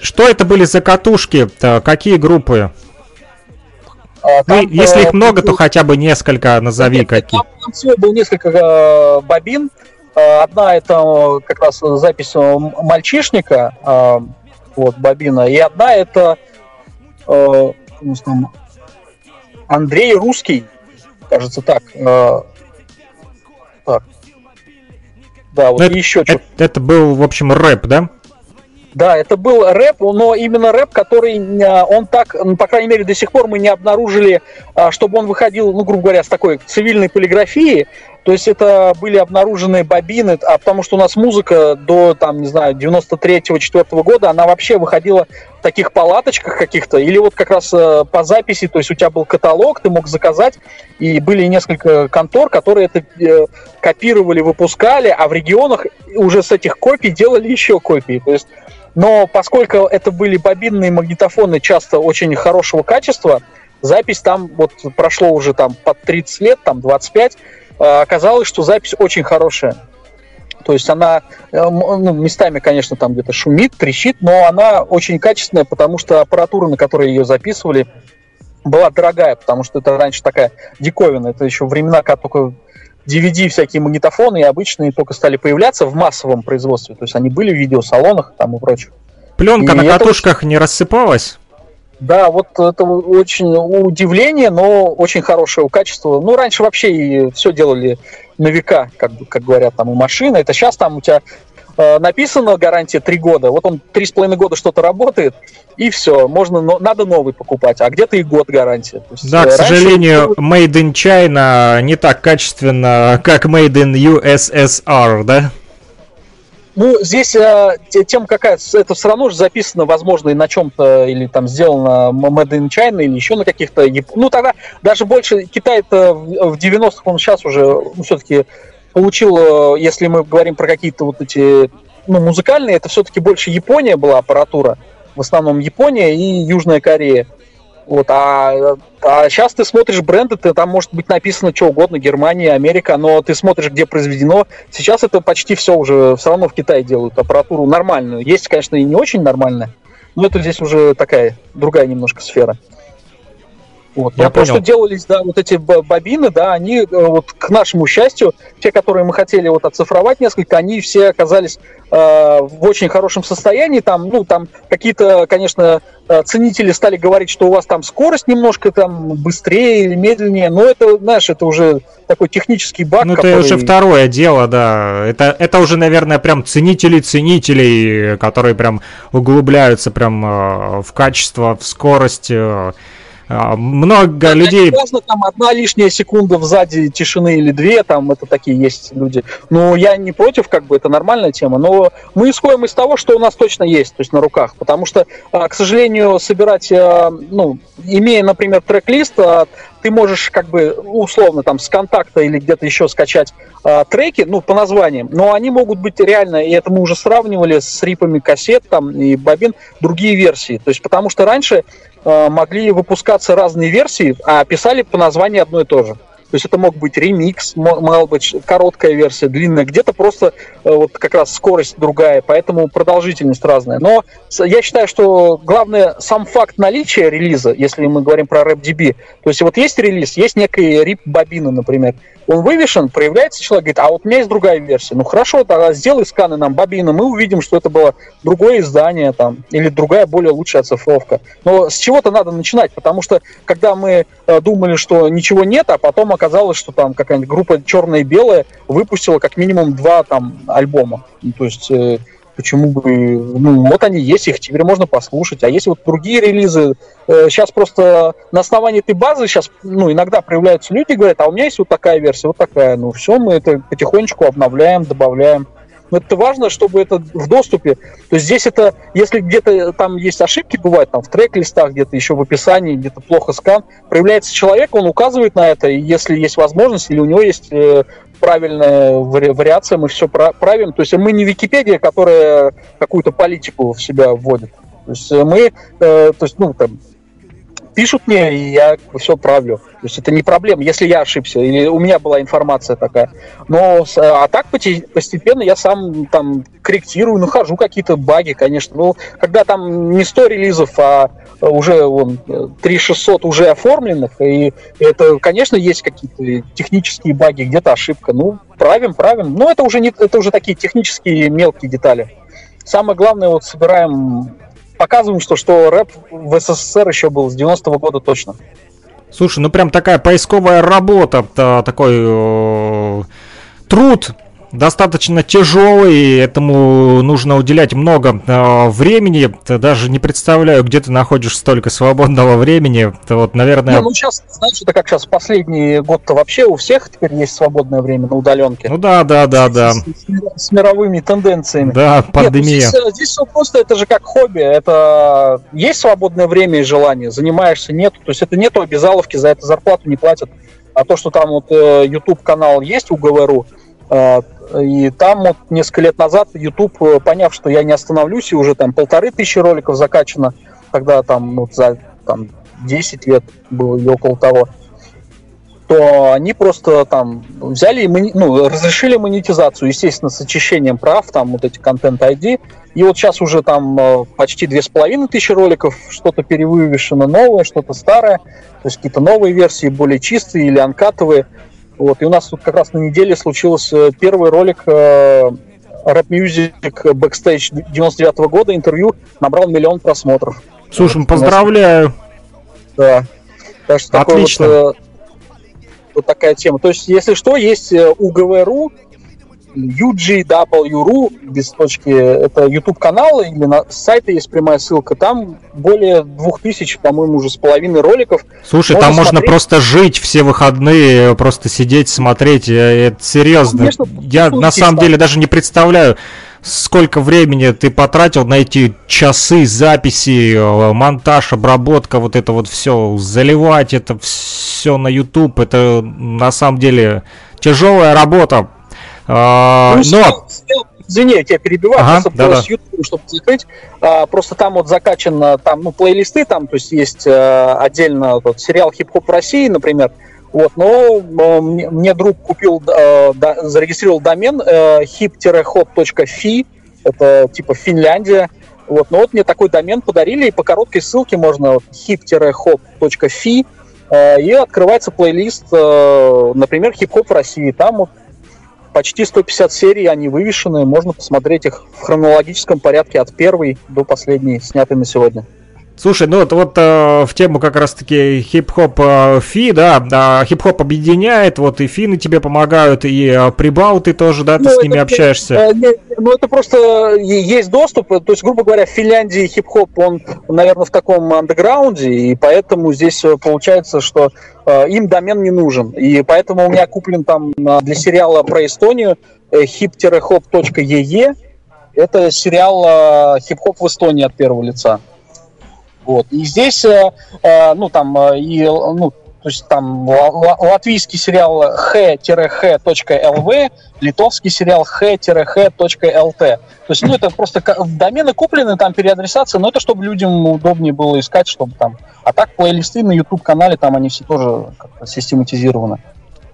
что это были за катушки? Какие группы? А, ну, там, ну, если их много, то хотя бы несколько назови какие. Там, там всего было несколько э, бобин. Э, одна это как раз запись мальчишника, э, вот, бобина. И одна это э, там, Андрей Русский, кажется так. Э, так. Да, вот это, еще это, это был, в общем, рэп, да? Да, это был рэп, но именно рэп, который э, он так, по крайней мере, до сих пор мы не обнаружили, э, чтобы он выходил, ну, грубо говоря, с такой цивильной полиграфии. То есть это были обнаруженные бобины, а потому что у нас музыка до, там, не знаю, 93-4 года, она вообще выходила в таких палаточках каких-то, или вот как раз э, по записи, то есть у тебя был каталог, ты мог заказать, и были несколько контор, которые это э, копировали, выпускали, а в регионах уже с этих копий делали еще копии. То есть но поскольку это были бобинные магнитофоны часто очень хорошего качества, запись там вот прошло уже там под 30 лет, там 25, а, оказалось, что запись очень хорошая. То есть она э, ну, местами, конечно, там где-то шумит, трещит, но она очень качественная, потому что аппаратура, на которой ее записывали, была дорогая, потому что это раньше такая диковина. Это еще времена, когда только DVD, всякие магнитофоны и обычные только стали появляться в массовом производстве. То есть они были в видеосалонах там и прочее. Пленка и на катушках очень... не рассыпалась? Да, вот это очень удивление, но очень хорошего качества. Ну, раньше вообще и все делали на века, как, как говорят там, у машины. Это сейчас там у тебя э, написано гарантия 3 года, вот он 3,5 года что-то работает, и все, можно, но, надо новый покупать, а где-то и год гарантия. есть, да, к сожалению, Made in China не так качественно, как Made in USSR, да? Ну, здесь э, тем какая это все равно же записано, возможно, и на чем-то, или там сделано Made in China, или еще на каких-то... Ну, тогда даже больше Китай-то в 90-х, он сейчас уже ну, все-таки получил, э, если мы говорим про какие-то вот эти ну, музыкальные, это все-таки больше Япония была аппаратура, в основном Япония и Южная Корея. Вот, а, а сейчас ты смотришь бренды, ты, там может быть написано что угодно, Германия, Америка, но ты смотришь, где произведено. Сейчас это почти все уже все равно в Китае делают аппаратуру нормальную. Есть, конечно, и не очень нормальная, но это здесь уже такая другая немножко сфера. Вот. Я понял. что делались, да, вот эти бобины, да, они, э, вот к нашему счастью, те, которые мы хотели вот оцифровать несколько, они все оказались э, в очень хорошем состоянии. Там, ну, там какие-то, конечно, э, ценители стали говорить, что у вас там скорость немножко там быстрее или медленнее, но это, знаешь, это уже такой технический баг. Ну, который... это уже второе дело, да. Это, это уже, наверное, прям ценители ценителей, которые прям углубляются прям э, в качество, в скорость. А, много людей... Важно, там одна лишняя секунда сзади тишины или две, там это такие есть люди. Ну, я не против, как бы, это нормальная тема, но мы исходим из того, что у нас точно есть, то есть на руках, потому что, а, к сожалению, собирать, а, ну, имея, например, трек-лист, ты можешь как бы условно там с контакта или где-то еще скачать э, треки, ну, по названиям, но они могут быть реально, и это мы уже сравнивали с рипами кассет там и бобин, другие версии. То есть потому что раньше могли выпускаться разные версии, а писали по названию одно и то же. То есть это мог быть ремикс, мог быть короткая версия, длинная, где-то просто э, вот как раз скорость другая, поэтому продолжительность разная. Но я считаю, что главное сам факт наличия релиза, если мы говорим про RapDB, то есть вот есть релиз, есть некий рип бобины, например, он вывешен, проявляется человек, говорит, а вот у меня есть другая версия. Ну хорошо, тогда сделай сканы нам бобина, мы увидим, что это было другое издание там, или другая более лучшая оцифровка. Но с чего-то надо начинать, потому что когда мы э, думали, что ничего нет, а потом оказалось, что там какая-нибудь группа черная и белая выпустила как минимум два там альбома. Ну, то есть э, почему бы, ну, вот они есть, их теперь можно послушать, а есть вот другие релизы, сейчас э, просто на основании этой базы сейчас, ну, иногда проявляются люди, говорят, а у меня есть вот такая версия, вот такая, ну, все, мы это потихонечку обновляем, добавляем. Но это важно, чтобы это в доступе. То есть здесь это, если где-то там есть ошибки, бывает там в трек-листах, где-то еще в описании, где-то плохо скан, проявляется человек, он указывает на это, и если есть возможность, или у него есть э, правильная вариация, мы все правим. То есть мы не Википедия, которая какую-то политику в себя вводит. То есть мы, э, то есть, ну, там, пишут мне, и я все правлю. То есть это не проблема, если я ошибся, или у меня была информация такая. Но, а так постепенно я сам там корректирую, нахожу какие-то баги, конечно. Ну, когда там не 100 релизов, а уже вон, 3600 уже оформленных, и это, конечно, есть какие-то технические баги, где-то ошибка. Ну, правим, правим. Но это уже, не, это уже такие технические мелкие детали. Самое главное, вот собираем показываем, что, что рэп в СССР еще был с 90-го года точно. Слушай, ну прям такая поисковая работа, такой э, труд достаточно тяжелый, этому нужно уделять много э, времени. Даже не представляю, где ты находишь столько свободного времени. Это вот, наверное... Не, ну сейчас, знаешь, это как сейчас последний год-то вообще у всех теперь есть свободное время на удаленке. Ну да, да, да, да. С, с, с мировыми тенденциями. Да, пандемия. Нет, ну здесь, здесь просто это же как хобби. Это есть свободное время и желание, занимаешься, нет. То есть это нету обязаловки, за это зарплату не платят. А то, что там вот э, YouTube канал есть у ГВРУ, э, и там вот несколько лет назад YouTube, э, поняв, что я не остановлюсь, и уже там полторы тысячи роликов закачано, тогда там вот за там, 10 лет было или около того, то они просто там взяли ну, разрешили монетизацию, естественно, с очищением прав, там вот эти контент ID. И вот сейчас уже там э, почти две с половиной тысячи роликов, что-то перевывешено новое, что-то старое, то есть какие-то новые версии, более чистые или анкатовые. Вот, и у нас тут как раз на неделе случился первый ролик э, Rap Music Backstage 99 -го года, интервью, набрал миллион просмотров. Слушай, поздравляю. Да. Так что Отлично. Вот, э, вот такая тема. То есть, если что, есть э, УГВРУ, UGW.ru без точки, это YouTube канал, или на сайта есть прямая ссылка, там более двух тысяч, по-моему, уже с половиной роликов. Слушай, можно там смотреть. можно просто жить все выходные, просто сидеть, смотреть, э, это серьезно. Конечно, Я на самом деле даже не представляю, сколько времени ты потратил на эти часы записи, э, монтаж, обработка, вот это вот все, заливать это все на YouTube, это на самом деле тяжелая работа, а, ну, но... Извини, я тебя перебиваю, ага, просто да, с YouTube, чтобы закрыть. А, просто там вот закачан там, ну, плейлисты, там, то есть есть а, отдельно вот, сериал Хип-хоп России, например. Вот, но а, мне, мне друг купил, а, да, зарегистрировал домен а, hip-hop.fi, это типа Финляндия. Вот, но вот мне такой домен подарили, и по короткой ссылке можно вот, hip-hop.fi, и открывается плейлист, например, хип-хоп в России. Там вот почти 150 серий, они вывешены, можно посмотреть их в хронологическом порядке от первой до последней, снятой на сегодня. Слушай, ну вот, вот э, в тему как раз-таки хип-хоп э, фи, да, да, хип-хоп объединяет, вот и финны тебе помогают, и э, прибауты тоже, да, ты ну, с ними это, общаешься. Э, не, ну это просто есть доступ, то есть, грубо говоря, в Финляндии хип-хоп, он, наверное, в таком андеграунде, и поэтому здесь э, получается, что э, им домен не нужен, и поэтому у меня куплен там э, для сериала про Эстонию э, hip-hop.ee, это сериал э, хип-хоп в Эстонии от первого лица. Вот. И здесь, э, э, ну, там, э, и, ну, то есть там латвийский сериал h-h.lv, литовский сериал h-h.lt. То есть, ну, это просто домены куплены, там переадресация, но это чтобы людям удобнее было искать, чтобы там... А так плейлисты на YouTube-канале, там они все тоже как-то систематизированы.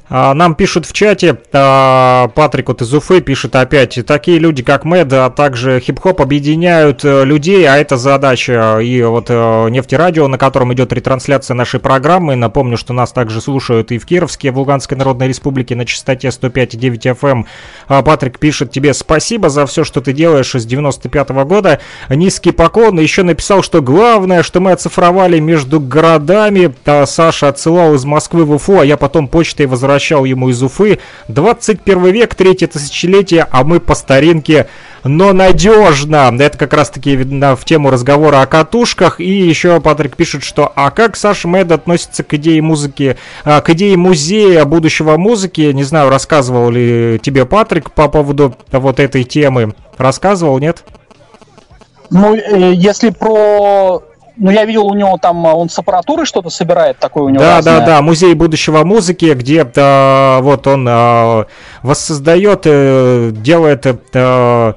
А, нам пишут в чате, а, Патрик вот из Уфы пишет опять, такие люди, как Мэд, а также хип-хоп объединяют э, людей, а это задача и вот э, нефтерадио, на котором идет ретрансляция нашей программы. Напомню, что нас также слушают и в Кировске, в Луганской Народной Республике на частоте 105,9 FM. Эм. Патрик пишет тебе спасибо за все, что ты делаешь с 95 -го года. Низкий поклон. Еще написал, что главное, что мы оцифровали между городами. Саша отсылал из Москвы в Уфу, а я потом почтой возвращался возвращал ему из Уфы. 21 век, третье тысячелетие, а мы по старинке, но надежно. Это как раз таки видно в тему разговора о катушках. И еще Патрик пишет, что а как Саша Мэд относится к идее музыки, а, к идее музея будущего музыки? Не знаю, рассказывал ли тебе Патрик по поводу вот этой темы. Рассказывал, нет? Ну, э, если про ну, я видел у него там, он с аппаратурой что-то собирает, такое у него Да, разное. да, да, музей будущего музыки, где -то, вот он э, воссоздает, э, делает э,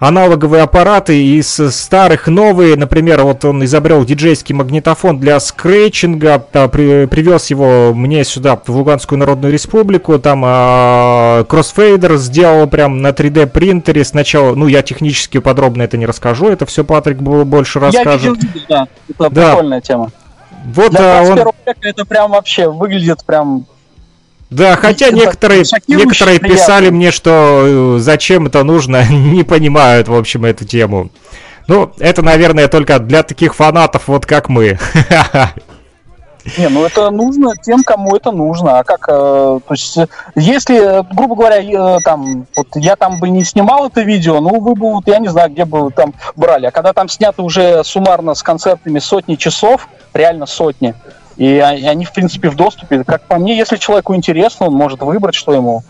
аналоговые аппараты из старых новые. Например, вот он изобрел диджейский магнитофон для скретчинга, при, привез его мне сюда, в Луганскую Народную Республику. Там а, кроссфейдер сделал прям на 3D принтере. Сначала, ну, я технически подробно это не расскажу, это все Патрик больше расскажет. Я видел, да, это да. прикольная тема. Вот Для 21 он... века это прям вообще выглядит прям да, хотя некоторые, некоторые писали мне, что э, зачем это нужно, [laughs] не понимают, в общем, эту тему. Ну, это, наверное, только для таких фанатов, вот как мы. [laughs] Не, ну это нужно тем, кому это нужно. А как, э, то есть, если, грубо говоря, э, там, вот я там бы не снимал это видео, ну вы бы, вот, я не знаю, где бы вы там брали. А когда там снято уже суммарно с концертами сотни часов, реально сотни, и они, в принципе, в доступе. Как по мне, если человеку интересно, он может выбрать, что ему.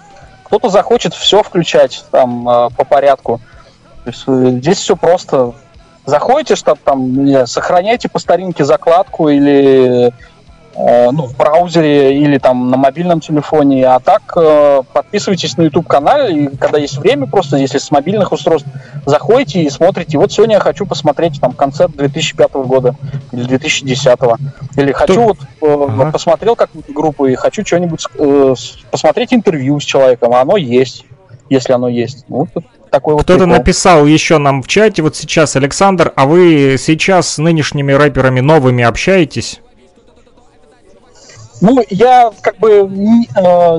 Кто-то захочет все включать там э, по порядку. То есть э, здесь все просто. Заходите, чтобы там, сохраняйте по старинке закладку или ну, в браузере или там на мобильном телефоне. А так э, подписывайтесь на YouTube канал, и когда есть время, просто если с мобильных устройств заходите и смотрите. Вот сегодня я хочу посмотреть там концерт 2005 года или 2010. Или хочу Кто? вот э, ага. посмотрел какую-то группу и хочу что-нибудь э, посмотреть интервью с человеком, а оно есть, если оно есть. Вот такой вот Кто-то написал еще нам в чате вот сейчас, Александр, а вы сейчас с нынешними рэперами новыми общаетесь? Ну, я как бы э,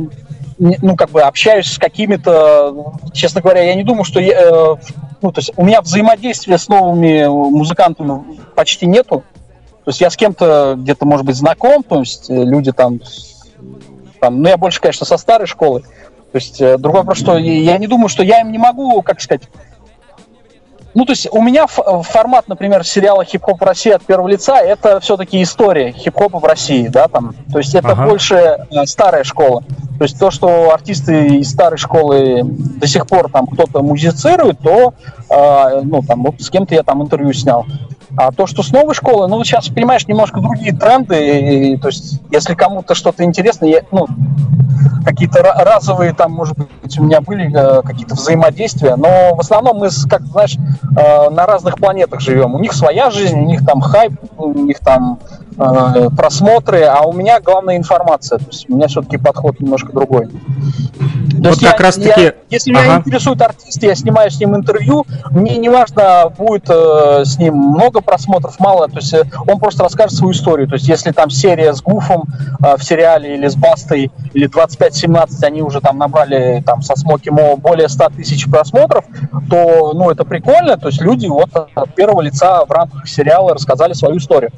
ну, как бы общаюсь с какими-то, честно говоря, я не думаю, что я, э, ну, то есть у меня взаимодействия с новыми музыкантами почти нету. То есть я с кем-то где-то, может быть, знаком, то есть э, люди там, там, ну, я больше, конечно, со старой школы. То есть другой вопрос, что я не думаю, что я им не могу, как сказать, ну, то есть у меня формат, например, сериала «Хип-хоп в России» от первого лица — это все-таки история хип-хопа в России, да, там. То есть это ага. больше э, старая школа. То есть то, что артисты из старой школы до сих пор там кто-то музицирует, то, э, ну, там, вот с кем-то я там интервью снял. А то, что с новой школы, ну, сейчас, понимаешь, немножко другие тренды, и, то есть если кому-то что-то интересно, я, ну, какие-то разовые там, может быть, у меня были э, какие-то взаимодействия, но в основном мы, как знаешь, э, на разных планетах живем. У них своя жизнь, у них там хайп, у них там э, просмотры, а у меня главная информация. То есть у меня все-таки подход немножко другой. Вот как я, раз таки... Я, если ага. меня интересует артист, я снимаю с ним интервью, мне не важно, будет э, с ним много просмотров, мало, то есть э, он просто расскажет свою историю. То есть если там серия с Гуфом э, в сериале или с Бастой, или 25-17, они уже там набрали там со Смоки Мо более 100 тысяч просмотров, то, ну, это прикольно, то есть люди вот от первого лица в рамках сериала рассказали свою историю.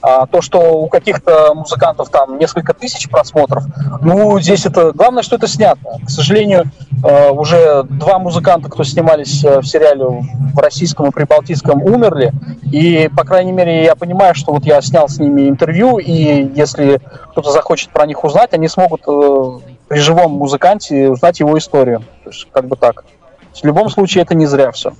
А то, что у каких-то музыкантов там несколько тысяч просмотров, ну, здесь это... Главное, что это снято. К сожалению, э, уже два музыканта, кто снимались э, в сериале в российском и прибалтийском, умерли. И, по крайней мере, я понимаю, что вот я снял с ними интервью, и если кто-то захочет про них узнать, они смогут э, при живом музыканте узнать его историю. То есть, как бы так. В любом случае, это не зря все.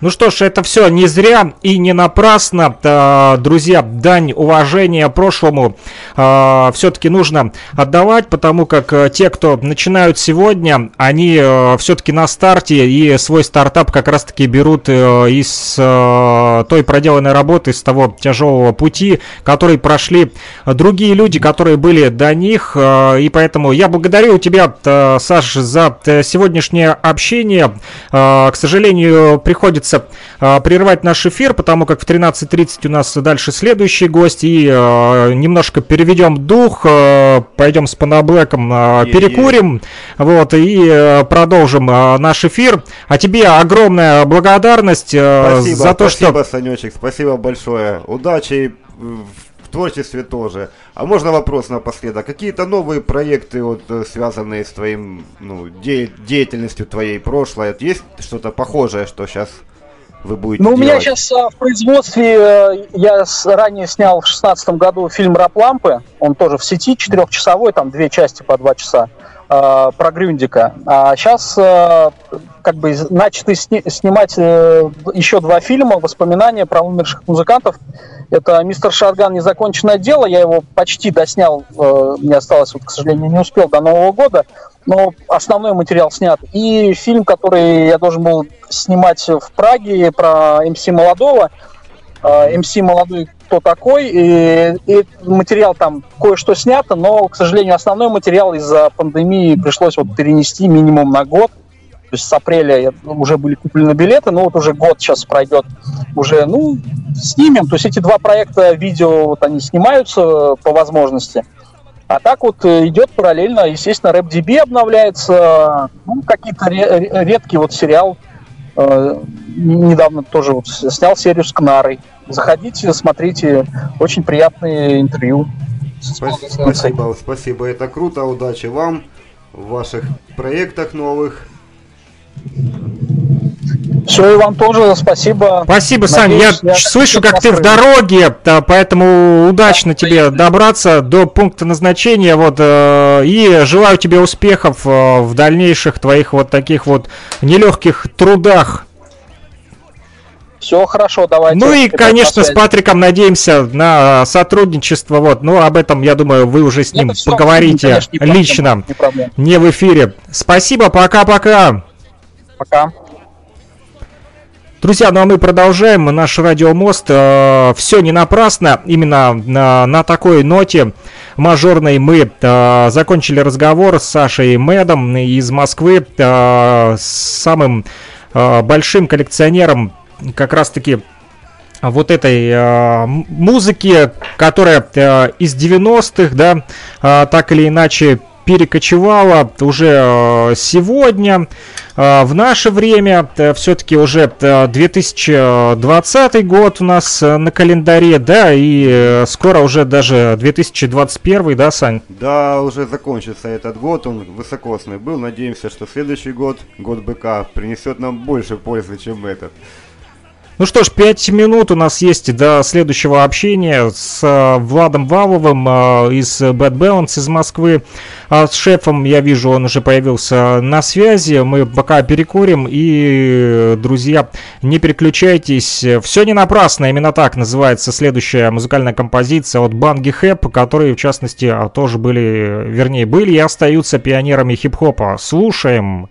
Ну что ж, это все не зря и не напрасно. Э, друзья, дань уважения прошлому э, все-таки нужно отдавать, потому как э, те, кто начинают сегодня, они все-таки на старте и свой стартап как раз-таки берут из той проделанной работы, из того тяжелого пути, который прошли другие люди, которые были до них. И поэтому я благодарю тебя, Саш, за сегодняшнее общение. К сожалению, приходится придется э, прервать наш эфир, потому как в 13.30 у нас дальше следующий гость, и э, немножко переведем дух, э, пойдем с Панаблэком, э, перекурим, вот, и э, продолжим э, наш эфир. А тебе огромная благодарность э, спасибо, за то, спасибо, что... Спасибо, Санечек, спасибо большое. Удачи в творчестве тоже. А можно вопрос напоследок? Какие-то новые проекты, вот, э, связанные с твоим, ну, де- деятельностью твоей прошлой? Есть что-то похожее, что сейчас вы будете Ну, у меня сейчас а, в производстве, э, я с, ранее снял в шестнадцатом году фильм «Раплампы», он тоже в сети, четырехчасовой, там две части по два часа, э, про Грюндика. А сейчас э, как бы начаты сни- снимать э, еще два фильма, воспоминания про умерших музыкантов. Это «Мистер Шарган. Незаконченное дело», я его почти доснял, э, мне осталось, вот, к сожалению, не успел до Нового года но основной материал снят. И фильм, который я должен был снимать в Праге про МС молодого. МС молодой кто такой, и, и материал там кое-что снято, но, к сожалению, основной материал из-за пандемии пришлось вот перенести минимум на год. То есть с апреля уже были куплены билеты, но вот уже год сейчас пройдет, уже, ну, снимем. То есть эти два проекта видео, вот они снимаются по возможности. А так вот э, идет параллельно, естественно, RapDB обновляется, ну, какие-то редкие вот сериал, э, недавно тоже вот снял серию с Кнарой. Заходите, смотрите, очень приятные интервью. Спасибо, спасибо, это круто, удачи вам в ваших проектах новых. Все, и вам тоже спасибо. Спасибо, Саня. Я, я слышу, как ты в дороге, да, поэтому удачно да, тебе добраться до пункта назначения. Вот, э, и желаю тебе успехов э, в дальнейших твоих вот таких вот нелегких трудах. Все хорошо, давайте. Ну и, конечно, с Патриком надеемся на сотрудничество. Вот, ну об этом, я думаю, вы уже с ним Это поговорите конечно, не лично, проблема, не, не в эфире. Спасибо, пока-пока. Пока. Друзья, ну а мы продолжаем наш радиомост. Э, все не напрасно. Именно на, на такой ноте мажорной мы э, закончили разговор с Сашей Медом из Москвы, э, с самым большим коллекционером как раз-таки вот этой э, музыки, которая э, из 90-х, да, э, так или иначе перекочевала уже э, сегодня. Э, в наше время э, все-таки уже 2020 год у нас на календаре, да, и скоро уже даже 2021, да, Сань? Да, уже закончится этот год, он высокосный был. Надеемся, что следующий год, год быка, принесет нам больше пользы, чем этот. Ну что ж, 5 минут у нас есть до следующего общения с э, Владом Валовым э, из Bad Balance из Москвы. А с шефом, я вижу, он уже появился на связи. Мы пока перекурим. И, друзья, не переключайтесь. Все не напрасно. Именно так называется следующая музыкальная композиция от Банги Хэп, которые, в частности, тоже были, вернее, были и остаются пионерами хип-хопа. Слушаем.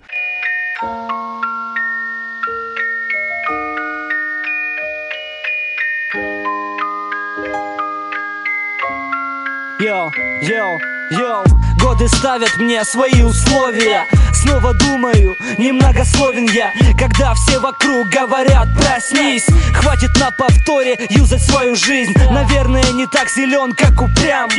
Yo, yo. Годы ставят мне свои условия. Снова думаю, немногословен я Когда все вокруг говорят проснись! Хватит на повторе юзать свою жизнь. Наверное не так силен, как упрям.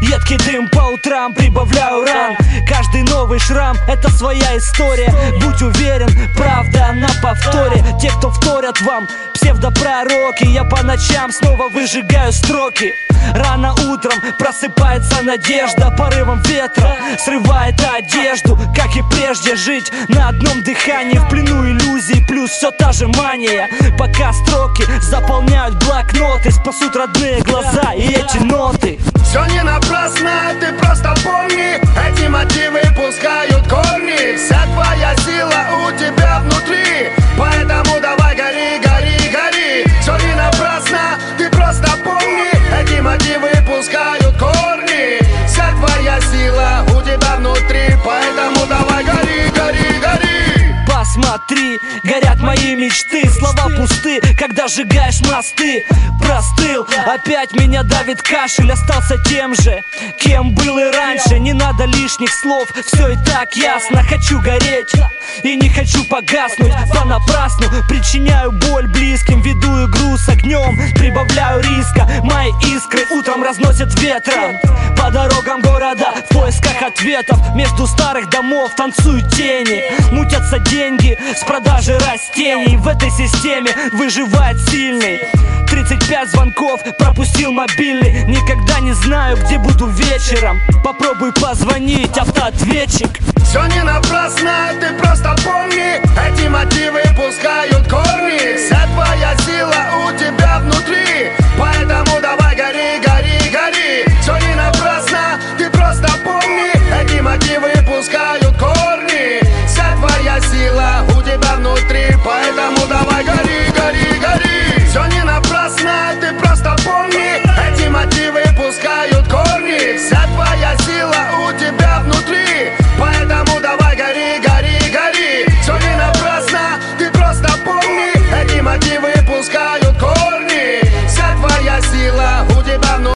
Едкий дым по утрам, прибавляю ран. Каждый новый шрам — это своя история. Будь уверен, правда на повторе. Те, кто вторят вам, псевдопророки. Я по ночам снова выжигаю строки. Рано утром просыпается надежда Порывом ветра срывает одежду Как и прежде жить на одном дыхании В плену иллюзий плюс все та же мания. Пока строки заполняют блокноты Спасут родные глаза и эти ноты. Все не напрасно, ты просто помни Эти мотивы пускают корни. Вся твоя сила у тебя смотри, горят мои мечты Слова пусты, когда сжигаешь мосты Простыл, опять меня давит кашель Остался тем же, кем был и раньше. Не надо лишних слов, все и так ясно. Хочу гореть и не хочу погаснуть. Понапрасну причиняю боль близким Веду игру с огнем, прибавляю риска. Мои искры утром разносят ветром По дорогам города в поисках ответов. Между старых домов танцуют тени Мутятся деньги с продажи растений в этой системе выживает сильный. 35 звонков, пропустил мобильный. Никогда не знаю, где буду вечером. Попробуй позвонить, автоответчик. Все не напрасно, ты просто помни. Эти мотивы пускают корни. Вся твоя сила у тебя muda, vai.